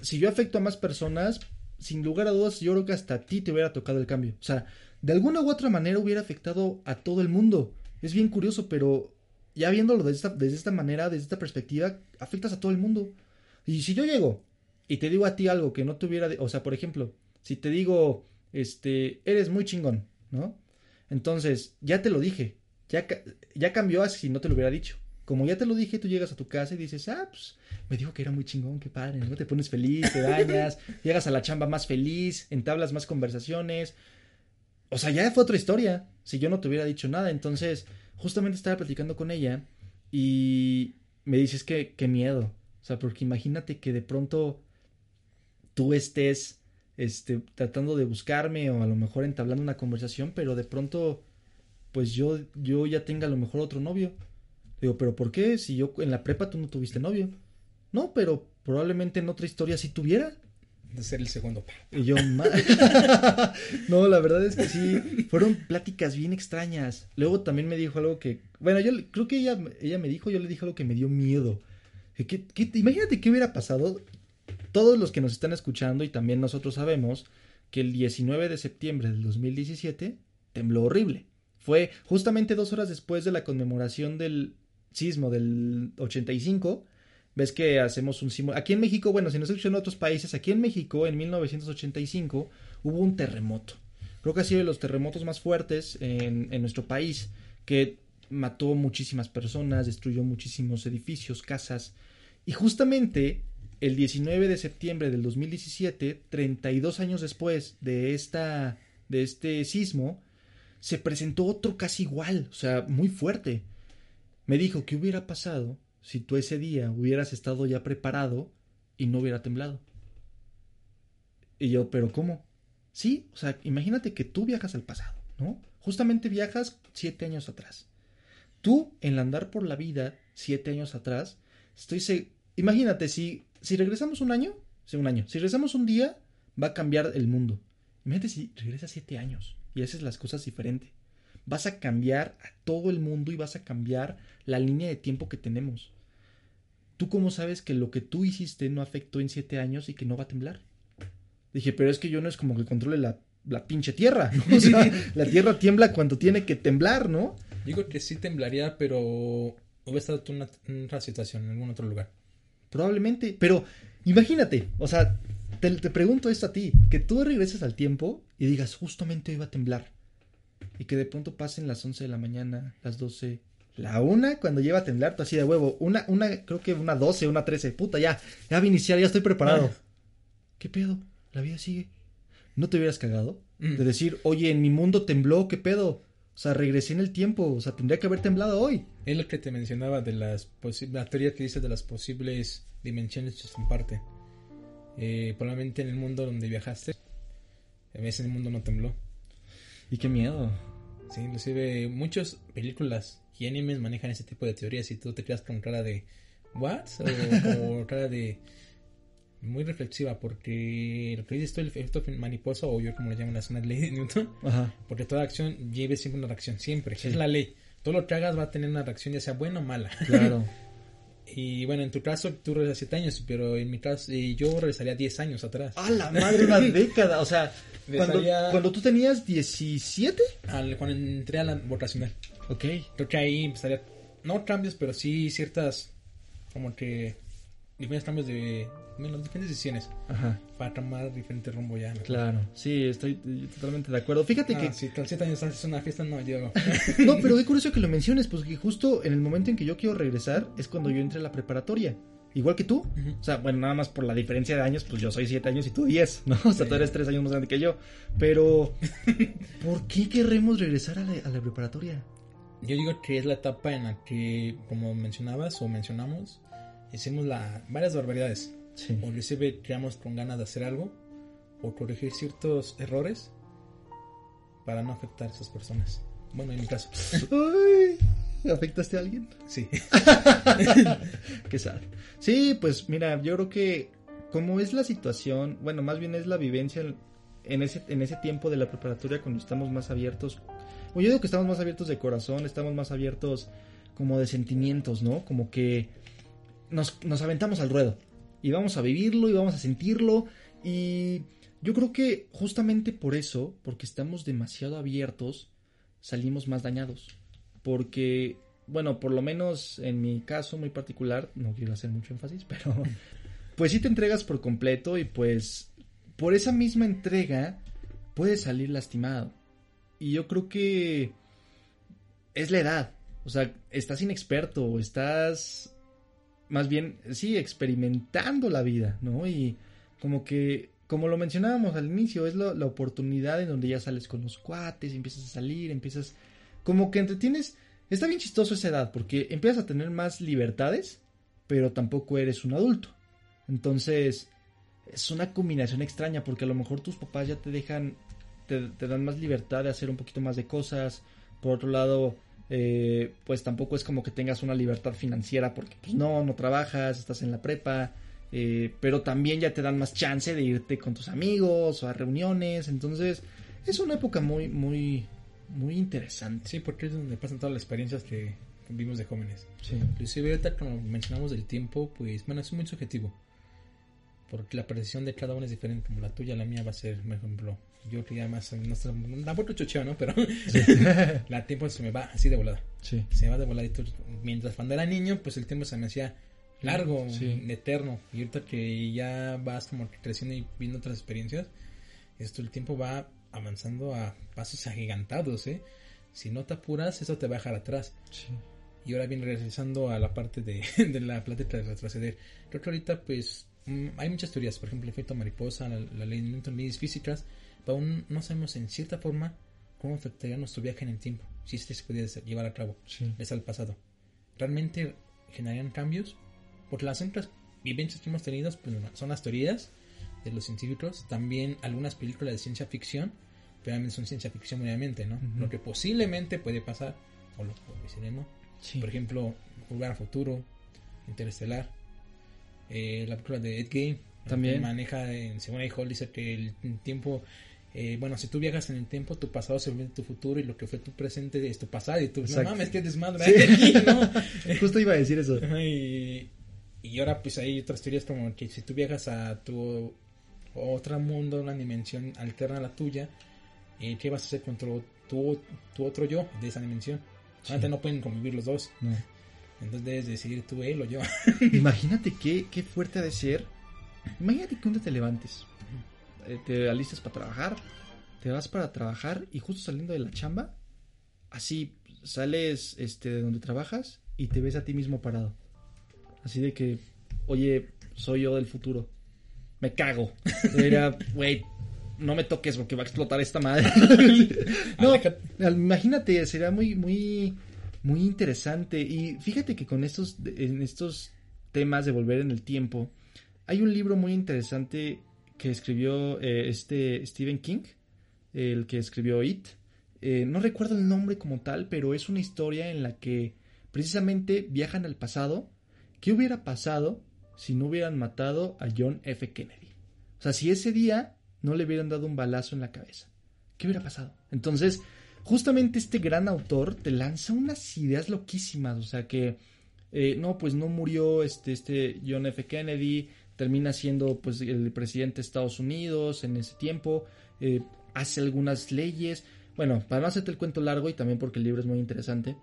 si yo afecto a más personas, sin lugar a dudas, yo creo que hasta a ti te hubiera tocado el cambio. O sea, de alguna u otra manera hubiera afectado a todo el mundo. Es bien curioso, pero ya viéndolo desde esta, desde esta manera, desde esta perspectiva, afectas a todo el mundo. Y si yo llego y te digo a ti algo que no te hubiera, de- o sea, por ejemplo, si te digo, este, eres muy chingón, ¿no? Entonces, ya te lo dije, ya, ya cambió así si no te lo hubiera dicho. Como ya te lo dije, tú llegas a tu casa y dices, ah, pues me dijo que era muy chingón, qué padre, ¿no? Te pones feliz, te bañas, llegas a la chamba más feliz, entablas más conversaciones. O sea, ya fue otra historia si yo no te hubiera dicho nada. Entonces, justamente estaba platicando con ella y me dices que qué miedo. O sea, porque imagínate que de pronto tú estés este, tratando de buscarme o a lo mejor entablando una conversación, pero de pronto, pues yo, yo ya tenga a lo mejor otro novio. Digo, pero ¿por qué? Si yo en la prepa tú no tuviste novio. No, pero probablemente en otra historia sí tuviera. de ser el segundo. Y yo, no, la verdad es que sí, fueron pláticas bien extrañas. Luego también me dijo algo que, bueno, yo creo que ella, ella me dijo, yo le dije algo que me dio miedo. Que- imagínate qué hubiera pasado. Todos los que nos están escuchando y también nosotros sabemos que el 19 de septiembre del 2017 tembló horrible. Fue justamente dos horas después de la conmemoración del sismo del 85. Ves que hacemos un sismo. Aquí en México, bueno, si nos escuchan en otros países, aquí en México en 1985 hubo un terremoto. Creo que ha sido de los terremotos más fuertes en nuestro país, que mató muchísimas personas, destruyó muchísimos edificios, casas. Y justamente el 19 de septiembre del 2017, 32 años después de, esta, de este sismo, se presentó otro casi igual, o sea, muy fuerte. Me dijo, ¿qué hubiera pasado si tú ese día hubieras estado ya preparado y no hubiera temblado? Y yo, ¿pero cómo? Sí, o sea, imagínate que tú viajas al pasado, ¿no? Justamente viajas siete años atrás. Tú, en andar por la vida, siete años atrás, estoy se... Imagínate, si, si regresamos un año, sí, un año, si regresamos un día, va a cambiar el mundo. Imagínate si regresas siete años y haces las cosas diferente. Vas a cambiar a todo el mundo y vas a cambiar la línea de tiempo que tenemos. ¿Tú cómo sabes que lo que tú hiciste no afectó en siete años y que no va a temblar? Dije, pero es que yo no es como que controle la, la pinche tierra. ¿no? O sea, la tierra tiembla cuando tiene que temblar, ¿no? Digo que sí temblaría, pero hubiera estado tú en una, en otra situación, en algún otro lugar. Probablemente. Pero imagínate, o sea, te, te pregunto esto a ti, que tú regreses al tiempo y digas, justamente hoy va a temblar. Y que de pronto pasen las 11 de la mañana, las 12, la una cuando lleva a temblar, tú así de huevo, una, una, creo que una 12, una 13, puta, ya, ya va a iniciar, ya estoy preparado. ¿Qué pedo? La vida sigue. ¿No te hubieras cagado? Mm. De decir, oye, en mi mundo tembló, ¿qué pedo? O sea, regresé en el tiempo, o sea, tendría que haber temblado hoy. Es lo que te mencionaba de las la teoría que dice de las posibles dimensiones que son parte. Eh, probablemente en el mundo donde viajaste, en ese mundo no tembló. Y qué miedo. Sí, inclusive muchas películas y animes manejan ese tipo de teorías y tú te quedas con cara de ¿what? O como cara de muy reflexiva porque lo que dices tú el efecto mariposa o yo como le llaman la zona de ley de Newton Ajá. porque toda acción lleve siempre una reacción siempre Sí. es la ley todo lo que hagas va a tener una reacción ya sea buena o mala Claro. y bueno en tu caso tú regresas 7 años pero en mi caso eh, yo regresaría 10 años atrás ¡A la madre! Una década. O sea, cuando, cuando tú tenías 17. Al- cuando entré a la votacional Ok. Creo que ahí empezaría, no cambios, pero sí ciertas, como que, diferentes cambios de, bueno, diferentes decisiones Ajá. para tomar diferente rumbo ya. Claro. Sí, estoy totalmente de acuerdo. Fíjate Ah, que. si siete años haces una fiesta, no llego. No, pero qué curioso que lo menciones, pues que justo en el momento en que yo quiero regresar es cuando yo entré a la preparatoria. Igual que tú. O sea, bueno, nada más por la diferencia de años, pues yo soy 7 años y tú 10, ¿no? O sea, tú eres 3 años más grande que yo. Pero, ¿por qué querremos regresar a la, a la preparatoria? Yo digo que es la etapa en la que, como mencionabas o mencionamos, hicimos la, varias barbaridades. Sí. O inclusive creamos con ganas de hacer algo o corregir ciertos errores para no afectar a esas personas. Bueno, en mi caso, Ay, ¿afectaste a alguien? sí. Qué sad. Sí, pues mira, yo creo que como es la situación, bueno, más bien es la vivencia en- ese, en ese tiempo de la preparatoria cuando estamos más abiertos. O yo digo que estamos más abiertos de corazón, estamos más abiertos como de sentimientos, ¿no? Como que nos, nos aventamos al ruedo. Y vamos a vivirlo y vamos a sentirlo. Y yo creo que justamente por eso, porque estamos demasiado abiertos, salimos más dañados. Porque, bueno, por lo menos en mi caso muy particular, no quiero hacer mucho énfasis, pero pues sí te entregas por completo y pues por esa misma entrega puedes salir lastimado. Y yo creo que es la edad. O sea, estás inexperto, estás más bien, sí, experimentando la vida, ¿no? Y como que, como lo mencionábamos al inicio, es lo- la oportunidad en donde ya sales con los cuates, empiezas a salir, empiezas, como que entretienes. Está bien chistoso esa edad, porque empiezas a tener más libertades, pero tampoco eres un adulto. Entonces, es una combinación extraña, porque a lo mejor tus papás ya te dejan, te, te dan más libertad de hacer un poquito más de cosas. Por otro lado, eh, pues tampoco es como que tengas una libertad financiera, porque pues no, no trabajas, estás en la prepa. eh, pero también ya te dan más chance de irte con tus amigos o a reuniones, entonces es una época muy, muy, muy interesante. Sí, porque es donde pasan todas las experiencias que vimos de jóvenes. Sí. Inclusive ahorita como mencionamos del tiempo, pues bueno, es muy subjetivo. Porque la percepción de cada uno es diferente, como la tuya, la mía va a ser, por ejemplo, yo que ya más, no tampoco chucheo, ¿no? Pero la tiempo se me va así de volada. Sí. Se me va de volada. Mientras cuando era niño, pues el tiempo se me hacía largo, Sí. eterno. Y ahorita que ya vas como que creciendo y viendo otras experiencias, esto el tiempo va avanzando a pasos agigantados, ¿eh? Si no te apuras, eso te va a dejar atrás. Sí. Y ahora bien, regresando a la parte de, de la plática de retroceder. Creo que ahorita, pues, hay muchas teorías. Por ejemplo, el efecto mariposa, la, la ley de Newton, leyes físicas. Pero aún no sabemos en cierta forma cómo afectaría nuestro viaje en el tiempo. Si este se pudiera llevar a cabo. Sí. Es al pasado. ¿Realmente generarían cambios? Porque las otras vivencias que hemos tenido pues, son las teorías de los científicos. También algunas películas de ciencia ficción. Pero también son ciencia ficción, obviamente, ¿no? Ujú. Lo que posiblemente puede pasar. O lo que seremos. Sí. Por ejemplo, Volver al Futuro, Interestelar, eh, la película de Ed Game. También. Maneja, en, según Hall, dice que el tiempo, eh, bueno, si tú viajas en el tiempo, tu pasado se vuelve tu futuro y lo que fue tu presente es tu pasado. Y tú, Exacto. no mames, qué desmadre Sí. aquí, ¿no? Justo iba a decir eso. y, y ahora, pues hay otras teorías como que si tú viajas a tu otro mundo, una dimensión alterna a la tuya, eh, ¿qué vas a hacer con tu, tu, tu otro yo de esa dimensión? Sí. Antes no pueden convivir los dos. No. Entonces debes decidir tú, él o yo. Imagínate qué, qué fuerte ha de ser. Imagínate que un día te levantes, eh, te alistas para trabajar, te vas para trabajar y justo saliendo de la chamba, así sales este, de donde trabajas y te ves a ti mismo parado. Así de que, oye, soy yo del futuro. Me cago. Era, güey, no me toques porque va a explotar esta madre. no, imagínate, sería muy, muy, muy interesante. Y fíjate que con estos, en estos temas de volver en el tiempo, hay un libro muy interesante que escribió eh, este Stephen King, el que escribió It. Eh, no recuerdo el nombre como tal, pero es una historia en la que precisamente viajan al pasado. ¿Qué hubiera pasado si no hubieran matado a John F. Kennedy? O sea, si ese día no le hubieran dado un balazo en la cabeza. ¿Qué hubiera pasado? Entonces, justamente este gran autor te lanza unas ideas loquísimas. O sea que, eh, no, pues no murió este, este John F. Kennedy, termina siendo pues el presidente de Estados Unidos en ese tiempo, eh, hace algunas leyes. Bueno, para no hacerte el cuento largo y también porque el libro es muy interesante,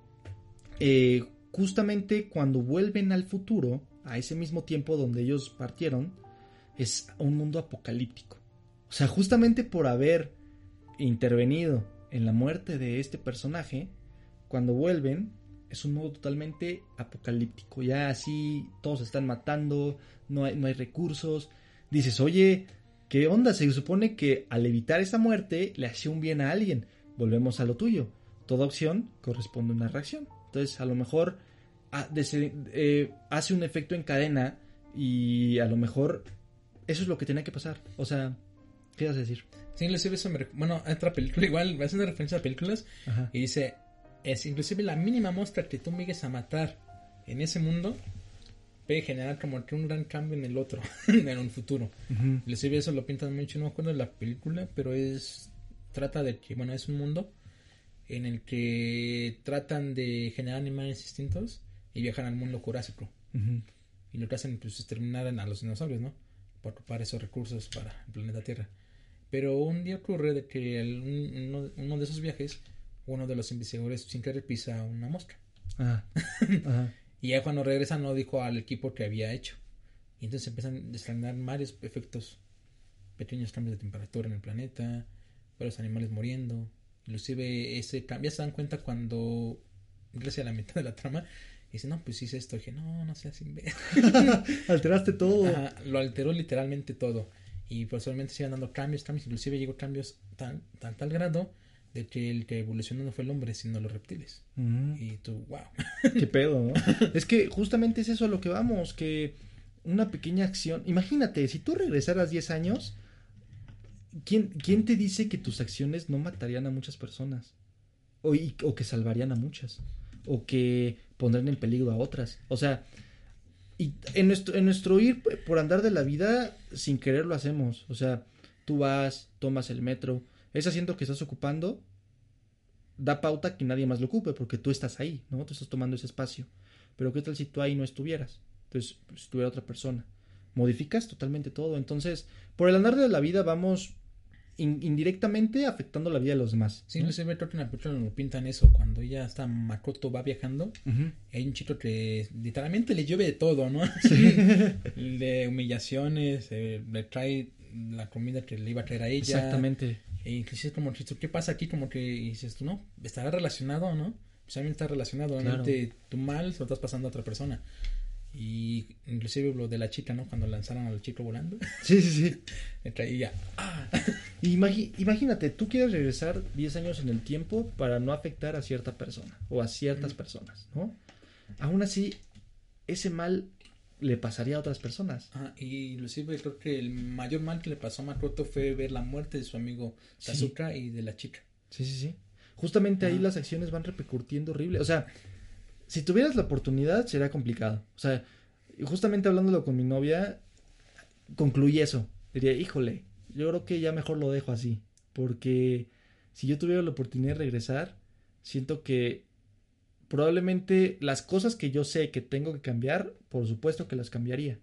eh, justamente cuando vuelven al futuro, a ese mismo tiempo donde ellos partieron, es un mundo apocalíptico. O sea, justamente por haber intervenido en la muerte de este personaje, cuando vuelven es un mundo totalmente apocalíptico. Ya así todos están matando, no hay, no hay recursos. Dices, oye, ¿qué onda? Se supone que al evitar esa muerte le hacía un bien a alguien. Volvemos a lo tuyo. Toda acción corresponde a una reacción. Entonces, a lo mejor ah, eh, hace un efecto en cadena y a lo mejor eso es lo que tenía que pasar. O sea, ¿qué vas a decir? Sí, inclusive eso me... Bueno, otra película igual, hace una referencia a películas Ajá. y dice, es inclusive la mínima muestra que tú me llegues a matar en ese mundo puede generar como que un gran cambio en el otro, en un futuro. Ujú. Inclusive eso lo pintan mucho, no me acuerdo de la película, pero es... Trata de que, bueno, es un mundo en el que tratan de generar animales distintos y viajan al mundo jurásico. Y lo que hacen pues, es terminar a los dinosaurios, ¿no? Por ocupar esos recursos para el planeta Tierra. Pero un día ocurre de que el- un- uno, uno de esos viajes, uno de los investigadores sin querer pisa una mosca. Ah. Ajá. Y ya cuando regresa no dijo al equipo que había hecho. Y entonces empiezan a desencadenar varios efectos. Pequeños cambios de temperatura en el planeta, varios animales muriendo. Inclusive ese cambio, ya se dan cuenta cuando ingresa a la mitad de la trama. Y dice, no, pues hice esto. Y dije, no, no seas imbécil. Alteraste todo. Ajá, lo alteró literalmente todo. Y personalmente se iban dando cambios, cambios, inclusive llegó cambios tan, tan tal grado de que el que evolucionó no fue el hombre, sino los reptiles. Ujú. Y tú, wow. Qué pedo, ¿no? es que justamente es eso a lo que vamos, que una pequeña acción. Imagínate, si tú regresaras 10 años, ¿quién, quién te dice que tus acciones no matarían a muchas personas? O, y- o que salvarían a muchas. O que pondrían en peligro a otras. O sea, Y en nuestro, en nuestro ir por andar de la vida, sin querer lo hacemos. O sea, tú vas, tomas el metro, ese asiento que estás ocupando da pauta que nadie más lo ocupe porque tú estás ahí, ¿no? Tú estás tomando ese espacio. Pero ¿qué tal si tú ahí no estuvieras? Entonces, pues, estuviera otra persona. Modificas totalmente todo. Entonces, por el andar de la vida vamos in- indirectamente afectando la vida de los demás. Sí, ¿no? no se ve en la película lo pintan eso, cuando ella está Makoto va viajando, hay un chico que literalmente le llueve de todo, ¿no? de humillaciones, eh, le trae la comida que le iba a traer a ella. Exactamente. E inclusive como que, ¿qué pasa aquí? Como que dices tú, no, estará relacionado, ¿no? Pues también está relacionado, Claro. tu mal se lo estás pasando a otra persona. Y inclusive lo de la chica, ¿no? Cuando lanzaron al chico volando, Sí, sí, sí. le traía, ah, imagínate, tú quieres regresar 10 años en el tiempo para no afectar a cierta persona o a ciertas personas, ¿no? Aún así, ese mal le pasaría a otras personas. Ah, y inclusive creo que el mayor mal que le pasó a Makoto fue ver la muerte de su amigo Sí. Sasuka y de la chica. Sí, sí, sí. Justamente ahí Ajá. las acciones van repercutiendo horrible. O sea, si tuvieras la oportunidad sería complicado. O sea, justamente hablándolo con mi novia, concluí eso. Diría, híjole, yo creo que ya mejor lo dejo así. Porque si yo tuviera la oportunidad de regresar, siento que probablemente las cosas que yo sé que tengo que cambiar, por supuesto que las cambiaría.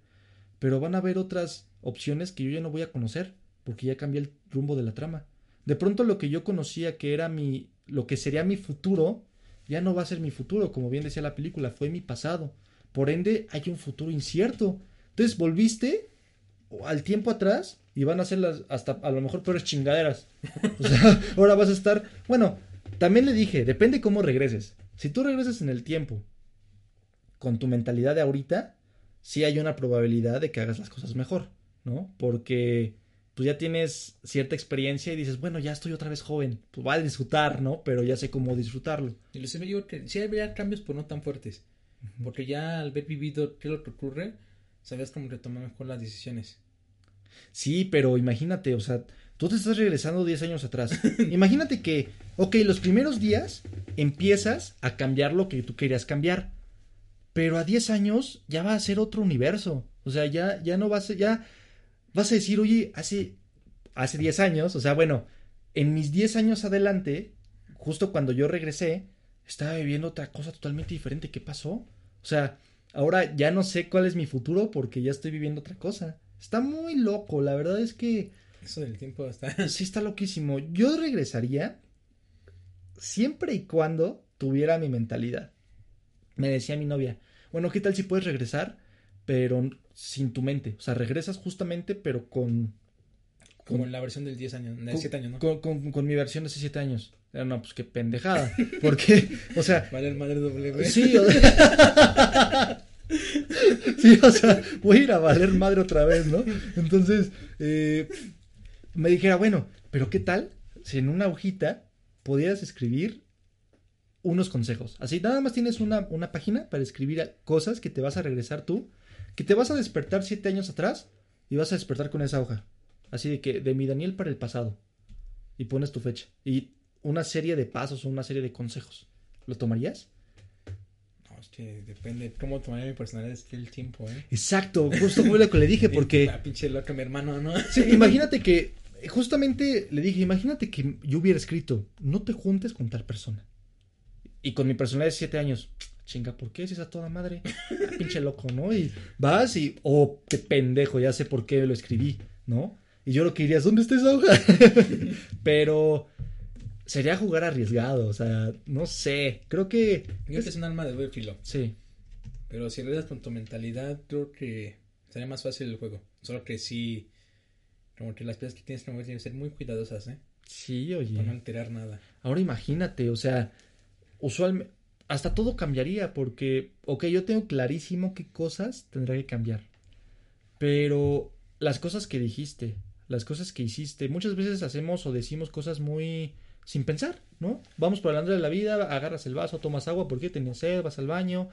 Pero van a haber otras opciones que yo ya no voy a conocer, porque ya cambié el rumbo de la trama. De pronto lo que yo conocía que era mi, lo que sería mi futuro, ya no va a ser mi futuro, como bien decía la película, fue mi pasado. Por ende, hay un futuro incierto. Entonces volviste al tiempo atrás y van a ser las hasta a lo mejor peores chingaderas. O sea, ahora vas a estar, bueno, también le dije, depende cómo regreses. Si tú regresas en el tiempo con tu mentalidad de ahorita, sí hay una probabilidad de que hagas las cosas mejor, ¿no? Porque pues ya tienes cierta experiencia y dices, bueno, ya estoy otra vez joven, pues va a disfrutar, ¿no? Pero ya sé cómo disfrutarlo. Inclusive yo que sí habría cambios, pero no tan fuertes. Porque ya al haber vivido qué es lo que ocurre, sabías cómo retomar mejor las decisiones. Sí, pero imagínate, o sea, tú te estás regresando 10 años atrás. imagínate que, ok, los primeros días empiezas a cambiar lo que tú querías cambiar. Pero a 10 años ya va a ser otro universo. O sea, ya, ya no vas a, ya vas a decir, oye, hace, hace 10 años, o sea, bueno, en mis 10 años adelante, justo cuando yo regresé, estaba viviendo otra cosa totalmente diferente. ¿Qué pasó? O sea, ahora ya no sé cuál es mi futuro porque ya estoy viviendo otra cosa. Está muy loco, la verdad es que Eso del tiempo está. sí está loquísimo. Yo regresaría siempre y cuando tuviera mi mentalidad. Me decía mi novia, bueno, ¿qué tal si puedes regresar, pero sin tu mente? O sea, regresas justamente, pero con... Como en la versión del 10 años, con, 7 años, ¿no? con, con- con mi versión de hace 7 años. No, pues qué pendejada. Porque, o sea, Vale, el madre W. Sí, o sea, sí, o sea, voy a ir a valer madre otra vez, ¿no? Entonces, eh, me dijera, bueno, pero ¿qué tal si en una hojita pudieras escribir unos consejos? Así, nada más tienes una, una página para escribir cosas que te vas a regresar tú, que te vas a despertar siete años atrás y vas a despertar con esa hoja. Así de que, de mi Daniel para el pasado. Y pones tu fecha. Y una serie de pasos o una serie de consejos. ¿Lo tomarías? No, es que depende de cómo tomaría mi personalidad, es que el tiempo, ¿eh? Exacto, justo fue lo que le dije, porque La pinche loca, mi hermano, ¿no? sí, imagínate que, justamente le dije, imagínate que yo hubiera escrito, no te juntes con tal persona. Y con mi personalidad de siete años, chinga, ¿por qué? Si es a toda madre, Ah, pinche loco, ¿no? Y vas y, oh, qué pendejo, ya sé por qué lo escribí, ¿no? Y yo lo que diría es, ¿dónde está esa hoja? Pero sería jugar arriesgado, o sea, no sé, creo que... Yo creo que es un arma de doble filo. Sí, Pero si regresas con tu mentalidad, creo que sería más fácil el juego. Solo que sí, como que las piezas que tienes que mover tienen que ser muy cuidadosas, ¿eh? sí, oye. Para no alterar nada. Ahora imagínate, o sea, usualmente, hasta todo cambiaría porque, ok, yo tengo clarísimo qué cosas tendrá que cambiar. Pero las cosas que dijiste, las cosas que hiciste, muchas veces hacemos o decimos cosas muy sin pensar, ¿no? Vamos por el andar de la vida, agarras el vaso, tomas agua porque tenías sed, vas al baño,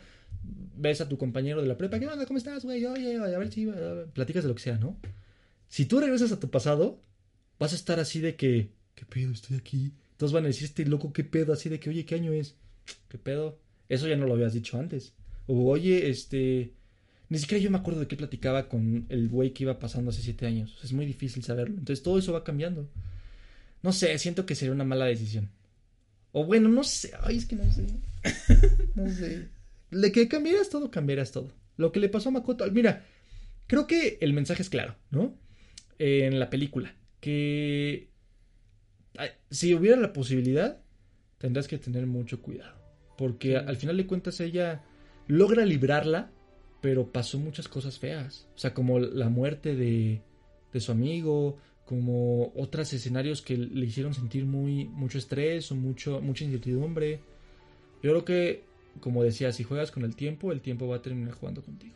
ves a tu compañero de la prepa, ¿qué onda? ¿Cómo estás, güey? Oye, a ver si platicas de lo que sea, ¿no? Si tú regresas a tu pasado, vas a estar así de que, ¿qué pedo? Estoy aquí. Todos van a decir, este loco, ¿qué pedo? Así de que, oye, ¿qué año es? ¿Qué pedo? Eso ya no lo habías dicho antes. O, oye, este, Ni siquiera yo me acuerdo de qué platicaba con el güey que iba pasando hace siete años. Es muy difícil saberlo. Entonces todo eso va cambiando. No sé, siento que sería una mala decisión. O bueno, no sé. Ay, es que no sé. No sé. De que cambiaras todo, cambiaras todo. Lo que le pasó a Makoto. Mira, creo que el mensaje es claro, ¿no? En la película. Que ay, si hubiera la posibilidad, tendrás que tener mucho cuidado. Porque al final de cuentas ella logra librarla, pero pasó muchas cosas feas. O sea, como la muerte de, de su amigo, como otros escenarios que le hicieron sentir muy mucho estrés o mucho mucha incertidumbre. Yo creo que, como decía, si juegas con el tiempo, el tiempo va a terminar jugando contigo.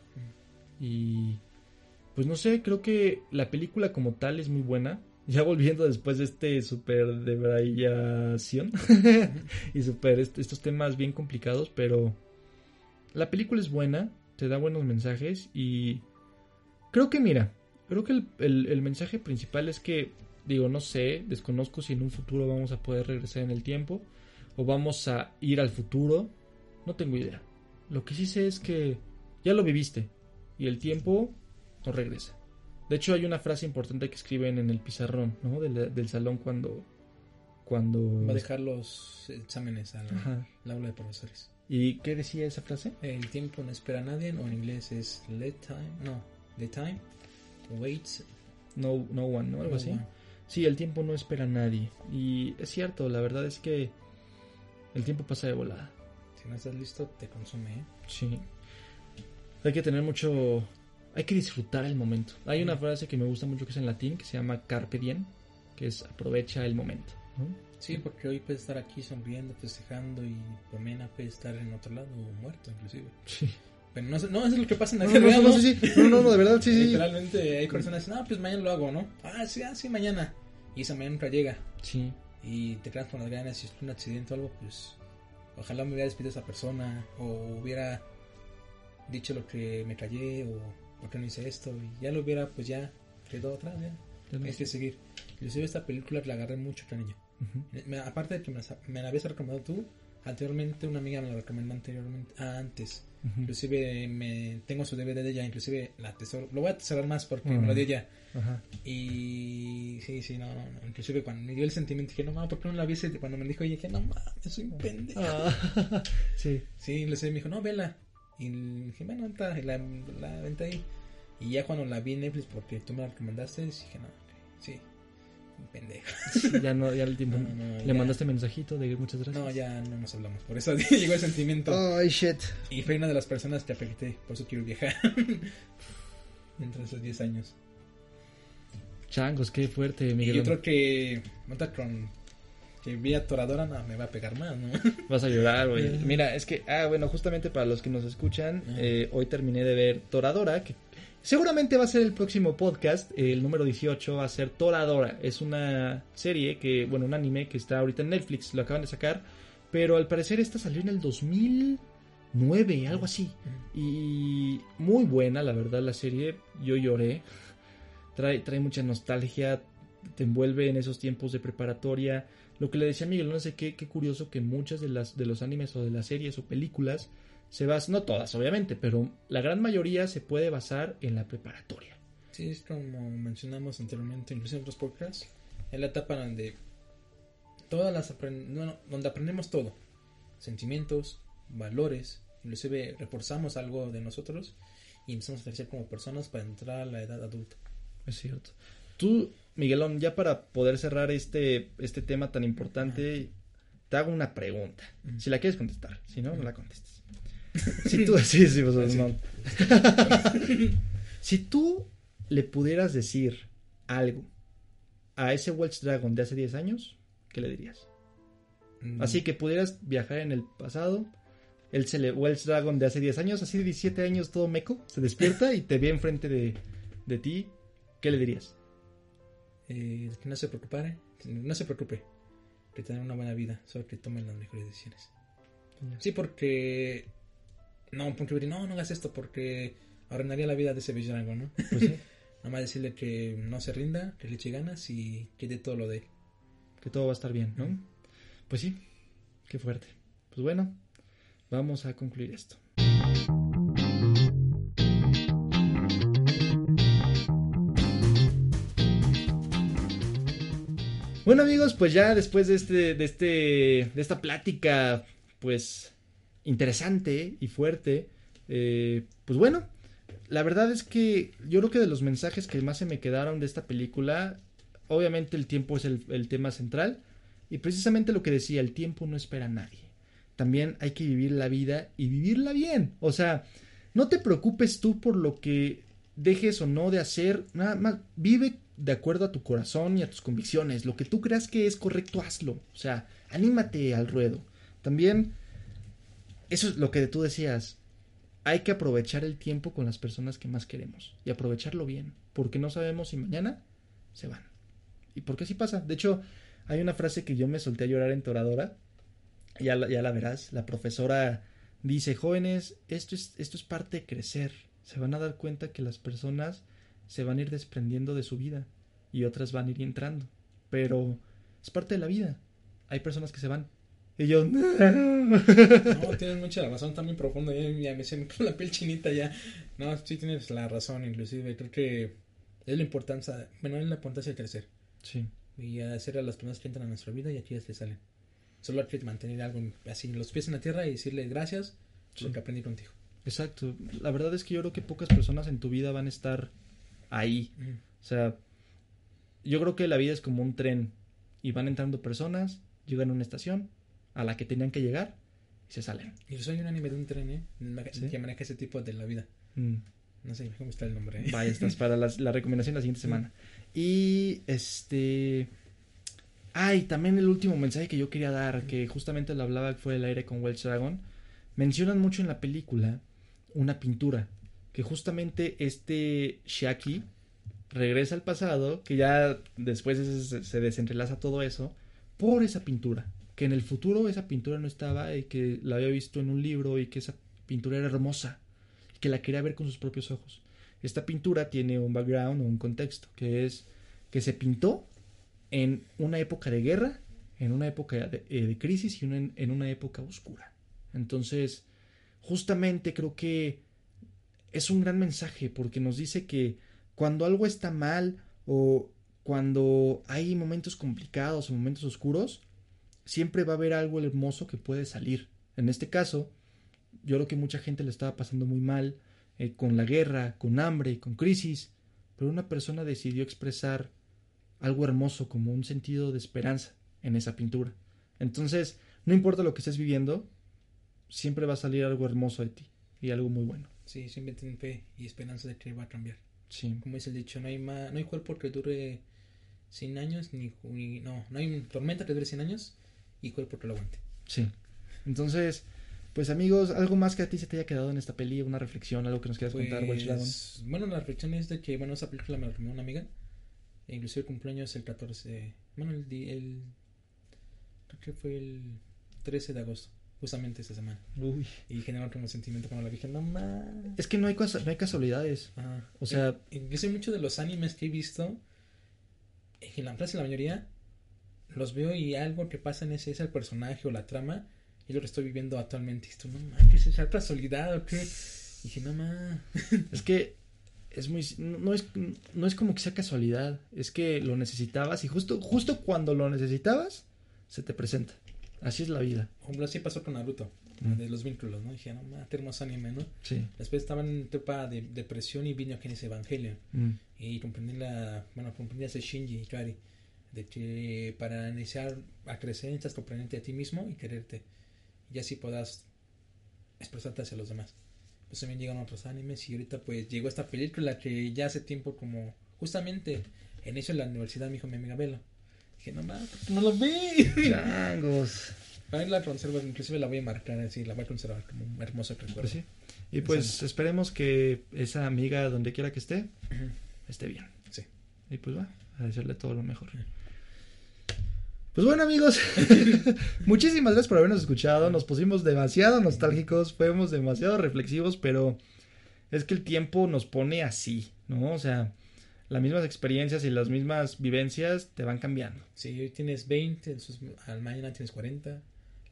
Y pues no sé, creo que la película como tal es muy buena. Ya volviendo después de este super debrayación y super est- estos temas bien complicados, pero la película es buena, te da buenos mensajes y creo que mira, creo que el, el- el mensaje principal es que, digo, no sé, desconozco si en un futuro vamos a poder regresar en el tiempo o vamos a ir al futuro, no tengo idea. Lo que sí sé es que ya lo viviste y el tiempo no regresa. De hecho, hay una frase importante que escriben en el pizarrón, ¿no? Del, del salón cuando... cuando... Va a dejar los exámenes al, al aula de profesores. ¿Y qué decía esa frase? El tiempo no espera a nadie, o en inglés es let time, no, the time waits No, no one, ¿no? Algo no así. one. Sí, el tiempo no espera a nadie. Y es cierto, la verdad es que el tiempo pasa de volada. Si no estás listo, te consume, ¿eh? Sí. Hay que tener mucho... Hay que disfrutar el momento. Hay una Mm. frase que me gusta mucho que es en latín, que se llama carpe diem, que es aprovecha el momento. ¿no? Sí, porque hoy puedes estar aquí sonriendo, festejando y Pamela puede estar en otro lado o muerto inclusive. Sí. Pero no, sé- no, eso es lo que pasa en la No, vida no, real, no, ¿no? sí, sí. No, no, de verdad, sí, sí. Literalmente hay personas que dicen, no, pues mañana lo hago, ¿no? Ah, sí, ah, sí, mañana. Y esa mañana nunca llega. Sí. Y te quedas con las ganas, si es un accidente o algo, pues ojalá me hubiera despedido esa persona o hubiera dicho lo que me callé o por qué no hice esto y ya lo hubiera, pues ya quedó atrás, ya. Hay que seguir. Inclusive esta película la agarré mucho cariño. Ujú. Me- aparte de que me la, me la habías recomendado tú, anteriormente una amiga me la recomendó anteriormente, ah, antes. Ujú. Inclusive me tengo su DVD de ella, inclusive la atesoro. Lo voy a atesorar más porque Ujú. me lo dio ella. Y sí, sí, no, no, no. Inclusive cuando me dio el sentimiento dije, no mames, ¿por qué no la viese? Cuando me dijo ella dije, no mames, soy un pendejo. Ah, sí. Sí, inclusive me dijo, no, vela. Y dije, bueno, está, y la, la vente ahí. Y ya cuando la vi en Netflix porque tú me la recomendaste, dije, no, sí, un pendejo. Ya no, ya el tiempo. No, no, Le ya. mandaste mensajito de muchas gracias. No, ya no nos hablamos. Por eso llegó el sentimiento. Ay, shit. Y fue una de las personas que afecté. Por eso quiero viajar. Dentro de esos 10 años. Changos, qué fuerte, Y Miguel. otro que. Nota con. Que vi Toradora, no, me va a pegar más, ¿no? Vas a llorar, güey. Mira, es que, ah, bueno, justamente para los que nos escuchan, eh, hoy terminé de ver Toradora, que seguramente va a ser el próximo podcast. eh, el número 18 va a ser Toradora. Es una serie que, bueno, un anime que está ahorita en Netflix, lo acaban de sacar, pero al parecer esta salió en el 2009, algo así. Y muy buena, la verdad, la serie. Yo lloré. Trae, trae mucha nostalgia, te envuelve en esos tiempos de preparatoria. Lo que le decía Miguel, no sé qué, qué curioso que muchas de las de los animes o de las series o películas se basan, no todas obviamente, pero la gran mayoría se puede basar en la preparatoria. Sí, es como mencionamos anteriormente, incluso en otros podcasts. Es la etapa donde. Todas las. Bueno, donde aprendemos todo: sentimientos, valores. Inclusive reforzamos algo de nosotros y empezamos a crecer como personas para entrar a la edad adulta. Es cierto. Tú, Miguelón, ya para poder cerrar este, este tema tan importante, te hago una pregunta. Si la quieres contestar, si no, no la contestes. Si tú, sí, sí, pues, Sí. no. si tú le pudieras decir algo a ese Welsh Dragon de hace 10 años, ¿qué le dirías? Mm, Así que pudieras viajar en el pasado. El Welsh Dragon de hace 10 años, así de 17 años, todo meco, se despierta y te ve enfrente de, de ti. ¿Qué le dirías? Eh, no se preocupare, no se preocupe, que tenga una buena vida, solo que tomen las mejores decisiones. Sí, porque no, porque no, no hagas esto porque arruinaría la vida de ese Villarango, ¿no? Pues sí, Nada más decirle que no se rinda, que le eche ganas y que dé todo lo de él. que todo va a estar bien, ¿no? Pues sí, qué fuerte. Pues bueno, vamos a concluir esto. Bueno amigos, pues ya después de este, de este, de esta plática, pues interesante y fuerte, eh, pues bueno, la verdad es que yo creo que de los mensajes que más se me quedaron de esta película, obviamente el tiempo es el, el tema central y precisamente lo que decía, el tiempo no espera a nadie. También hay que vivir la vida y vivirla bien. O sea, no te preocupes tú por lo que dejes o no de hacer, nada más vive de acuerdo a tu corazón y a tus convicciones. Lo que tú creas que es correcto, hazlo. O sea, anímate al ruedo. También, eso es lo que tú decías. Hay que aprovechar el tiempo con las personas que más queremos y aprovecharlo bien, porque no sabemos si mañana se van. Y porque así pasa. De hecho, hay una frase que yo me solté a llorar en Toradora. Ya la, ya la verás. La profesora dice, jóvenes, esto es, esto es parte de crecer. Se van a dar cuenta que las personas se van a ir desprendiendo de su vida y otras van a ir entrando. Pero es parte de la vida. Hay personas que se van. Y yo... No, tienes mucha razón, está muy profundo. Ya, ya me se me la piel chinita ya. No, sí tienes la razón, inclusive. Creo que es la importancia, bueno, es la importancia de crecer. Sí. Y hacer a las personas que entran a nuestra vida y aquí ya le salen. Solo hay que mantener algo así, los pies en la tierra y decirle gracias por lo que aprendí contigo. Exacto. La verdad es que yo creo que pocas personas en tu vida van a estar ahí. Ujú. O sea, yo creo que la vida es como un tren y van entrando personas, llegan a una estación a la que tenían que llegar y se salen. Y soy un anime de un tren, ¿eh? ¿Sí? Que maneja ese tipo de la vida. Mm. No sé cómo está el nombre, ¿eh? Vaya, estás para las- la recomendación la siguiente semana. Y este. Ay, también el último mensaje que yo quería dar, que justamente lo hablaba fue el aire con Welsh Dragon. Mencionan mucho en la película una pintura. Que justamente este Shaki regresa al pasado, que ya después se, se desentrelaza todo eso, por esa pintura. Que en el futuro esa pintura no estaba y que la había visto en un libro y que esa pintura era hermosa. Y que la quería ver con sus propios ojos. Esta pintura tiene un background o un contexto, que es que se pintó en una época de guerra, en una época de, eh, crisis y en una época oscura. Entonces, justamente creo que es un gran mensaje porque nos dice que cuando algo está mal o cuando hay momentos complicados o momentos oscuros, siempre va a haber algo hermoso que puede salir. En este caso, yo creo que mucha gente le estaba pasando muy mal eh, con la guerra, con hambre, con crisis, pero una persona decidió expresar algo hermoso como un sentido de esperanza en esa pintura. Entonces, no importa lo que estés viviendo, siempre va a salir algo hermoso de ti y algo muy bueno. Sí, siempre ten fe y esperanza de que va a cambiar. Sí, Como dice el dicho, no hay ma- no hay cuerpo que dure 100 años, ni, ni- no, no hay tormenta que dure 100 años y cuerpo que lo aguante. sí. Entonces, pues amigos, algo más que a ti se te haya quedado en esta peli, una reflexión, algo que nos quieras contar, Welsh Dragon. Pues, bueno, la reflexión es de que, bueno, esa película me la recomendó una amiga. E inclusive el cumpleaños el 14, bueno, el, el creo que fue el 13 de agosto, justamente esta semana. Uy. Y generó como sentimiento cuando la dije, no más. Es que no hay, cosa- no hay casualidades. O sea- inclusive muchos de los animes que he visto, en la frase la mayoría, los veo y algo que pasa en ese es el personaje o la trama, y lo que estoy viviendo actualmente. Y esto, no más, ¿qué es esa casualidad o qué? Y dije, no más. Es que es muy no es no es como que sea casualidad, es que lo necesitabas y justo justo cuando lo necesitabas se te presenta. Así es la vida. Por ejemplo, así pasó con Naruto, Mm. de los vínculos, ¿no? Dije, no más, hermoso anime, ¿no? Sí. Después estaba en etapa de depresión y vino Genesis Evangelion. Mm. Y comprendí la, bueno, comprendí ese Shinji Ikari, de que para iniciar a crecer necesitas comprenderte a ti mismo y quererte. Y así podrás expresarte hacia los demás. Pues también llegan otros animes y ahorita pues llegó esta película que ya hace tiempo como, justamente, en eso en la universidad me dijo mi amiga Velo. Dije, no más, no lo vi. Changos. Para la conservo, inclusive la voy a marcar así, la voy a conservar como un hermoso recuerdo. Pues sí. Y pues esperemos que esa amiga donde quiera que esté esté bien. Sí. Y pues va, a desearle todo lo mejor. Pues bueno amigos, muchísimas gracias por habernos escuchado. Nos pusimos demasiado nostálgicos, fuimos demasiado reflexivos, pero es que el tiempo nos pone así, ¿no? O sea, las mismas experiencias y las mismas vivencias te van cambiando. Si hoy tienes 20, entonces al mañana tienes 40,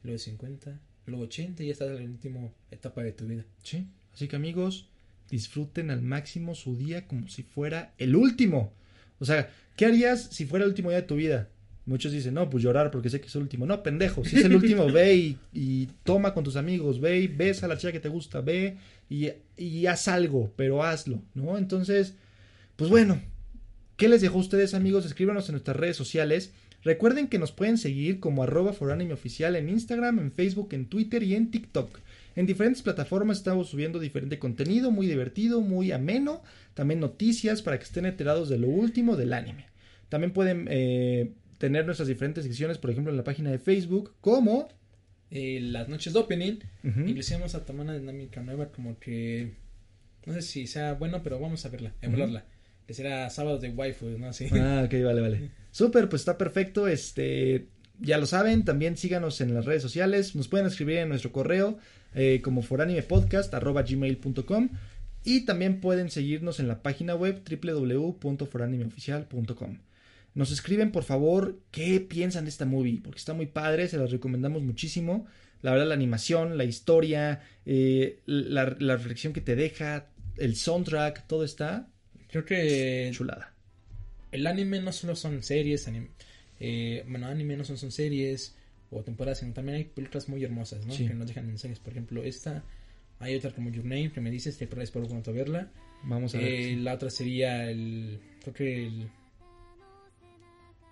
luego 50, luego 80 y ya estás en la última etapa de tu vida. Sí. Así que amigos, disfruten al máximo su día como si fuera el último. O sea, ¿qué harías si fuera el último día de tu vida? Muchos dicen, no, pues llorar porque sé que es el último. No, pendejo, si es el último, ve y, y toma con tus amigos, ve y ves a la chica que te gusta, ve y, y haz algo, pero hazlo, ¿no? Entonces, pues bueno, ¿qué les dejó a ustedes amigos? Escríbanos en nuestras redes sociales. Recuerden que nos pueden seguir como arroba oficial en Instagram, en Facebook, en Twitter y en TikTok. En diferentes plataformas estamos subiendo diferente contenido, muy divertido, muy ameno, también noticias para que estén enterados de lo último del anime. También pueden eh, tener nuestras diferentes secciones, por ejemplo, en la página de Facebook, como... Eh, las noches de opening. Ujú. Y le hicimos a tomar una dinámica nueva como que... No sé si sea bueno, pero vamos a verla, a evaluarla. Que será sábado de waifu, ¿no? Sí. Ah, ok, vale, vale. Súper, pues está perfecto. Este, ya lo saben, también síganos en las redes sociales. Nos pueden escribir en nuestro correo eh, como foranimepodcast.gmail.com y también pueden seguirnos en la página web www.foranimeoficial.com. Nos escriben, por favor, qué piensan de esta movie, porque está muy padre, se las recomendamos muchísimo. La verdad, la animación, la historia, eh, la, la reflexión que te deja, el soundtrack, todo está Creo que chulada. el anime no solo son series, anim- eh, bueno, anime no son, son series o temporadas, sino también hay películas muy hermosas, ¿no? Sí. Que nos dejan mensajes. Por ejemplo, esta, hay otra como Your Name que me dices, te espero pronto verla. Vamos a ver. Eh, la otra sería el, creo que el,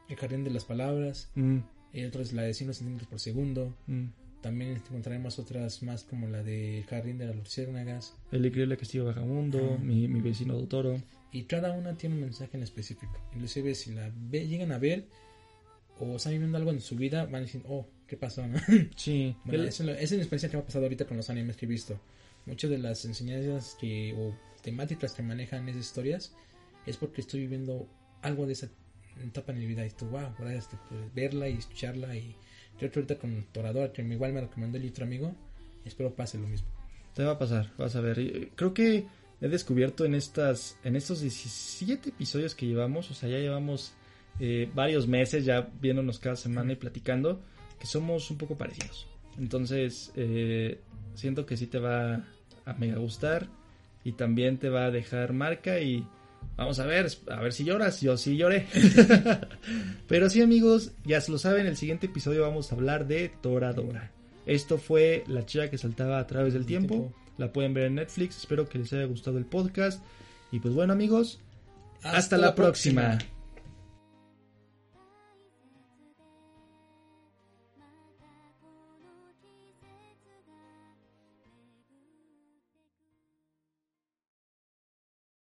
el Jardín de las Palabras. Mm, El otro es la de 100 centímetros por segundo. mm. También encontraremos otras más como la de Jardín de las Luciérnagas. El increíble castillo Bajamundo, Ajá. mi, mi vecino Totoro. Y cada una tiene un mensaje en específico. Inclusive si la ve- llegan a ver o están viviendo algo en su vida, van a decir, oh, ¿qué pasó? no?" Sí, bueno, es lo- esa es la experiencia que me ha pasado ahorita con los animes que he visto. Muchas de las enseñanzas que, o temáticas que manejan esas historias es porque estoy viviendo algo de esa etapa en mi vida. Y tú, wow, gracias por verla y escucharla. Y yo creo que ahorita con Toradora, que igual me recomendó el otro amigo, espero pase lo mismo. te va a pasar, vas a ver. Y, Creo que he descubierto en estas, en estos 17 episodios que llevamos, o sea, ya llevamos eh, varios meses ya viéndonos cada semana y platicando, que somos un poco parecidos. Entonces, eh, siento que sí te va a mega gustar y también te va a dejar marca y vamos a ver, a ver si lloras, yo sí lloré. Pero sí amigos, ya se lo saben, el siguiente episodio vamos a hablar de Toradora. Esto fue La chica que saltaba a través del tiempo. La pueden ver en Netflix. Espero que les haya gustado el podcast. Y pues bueno amigos, hasta, la próxima.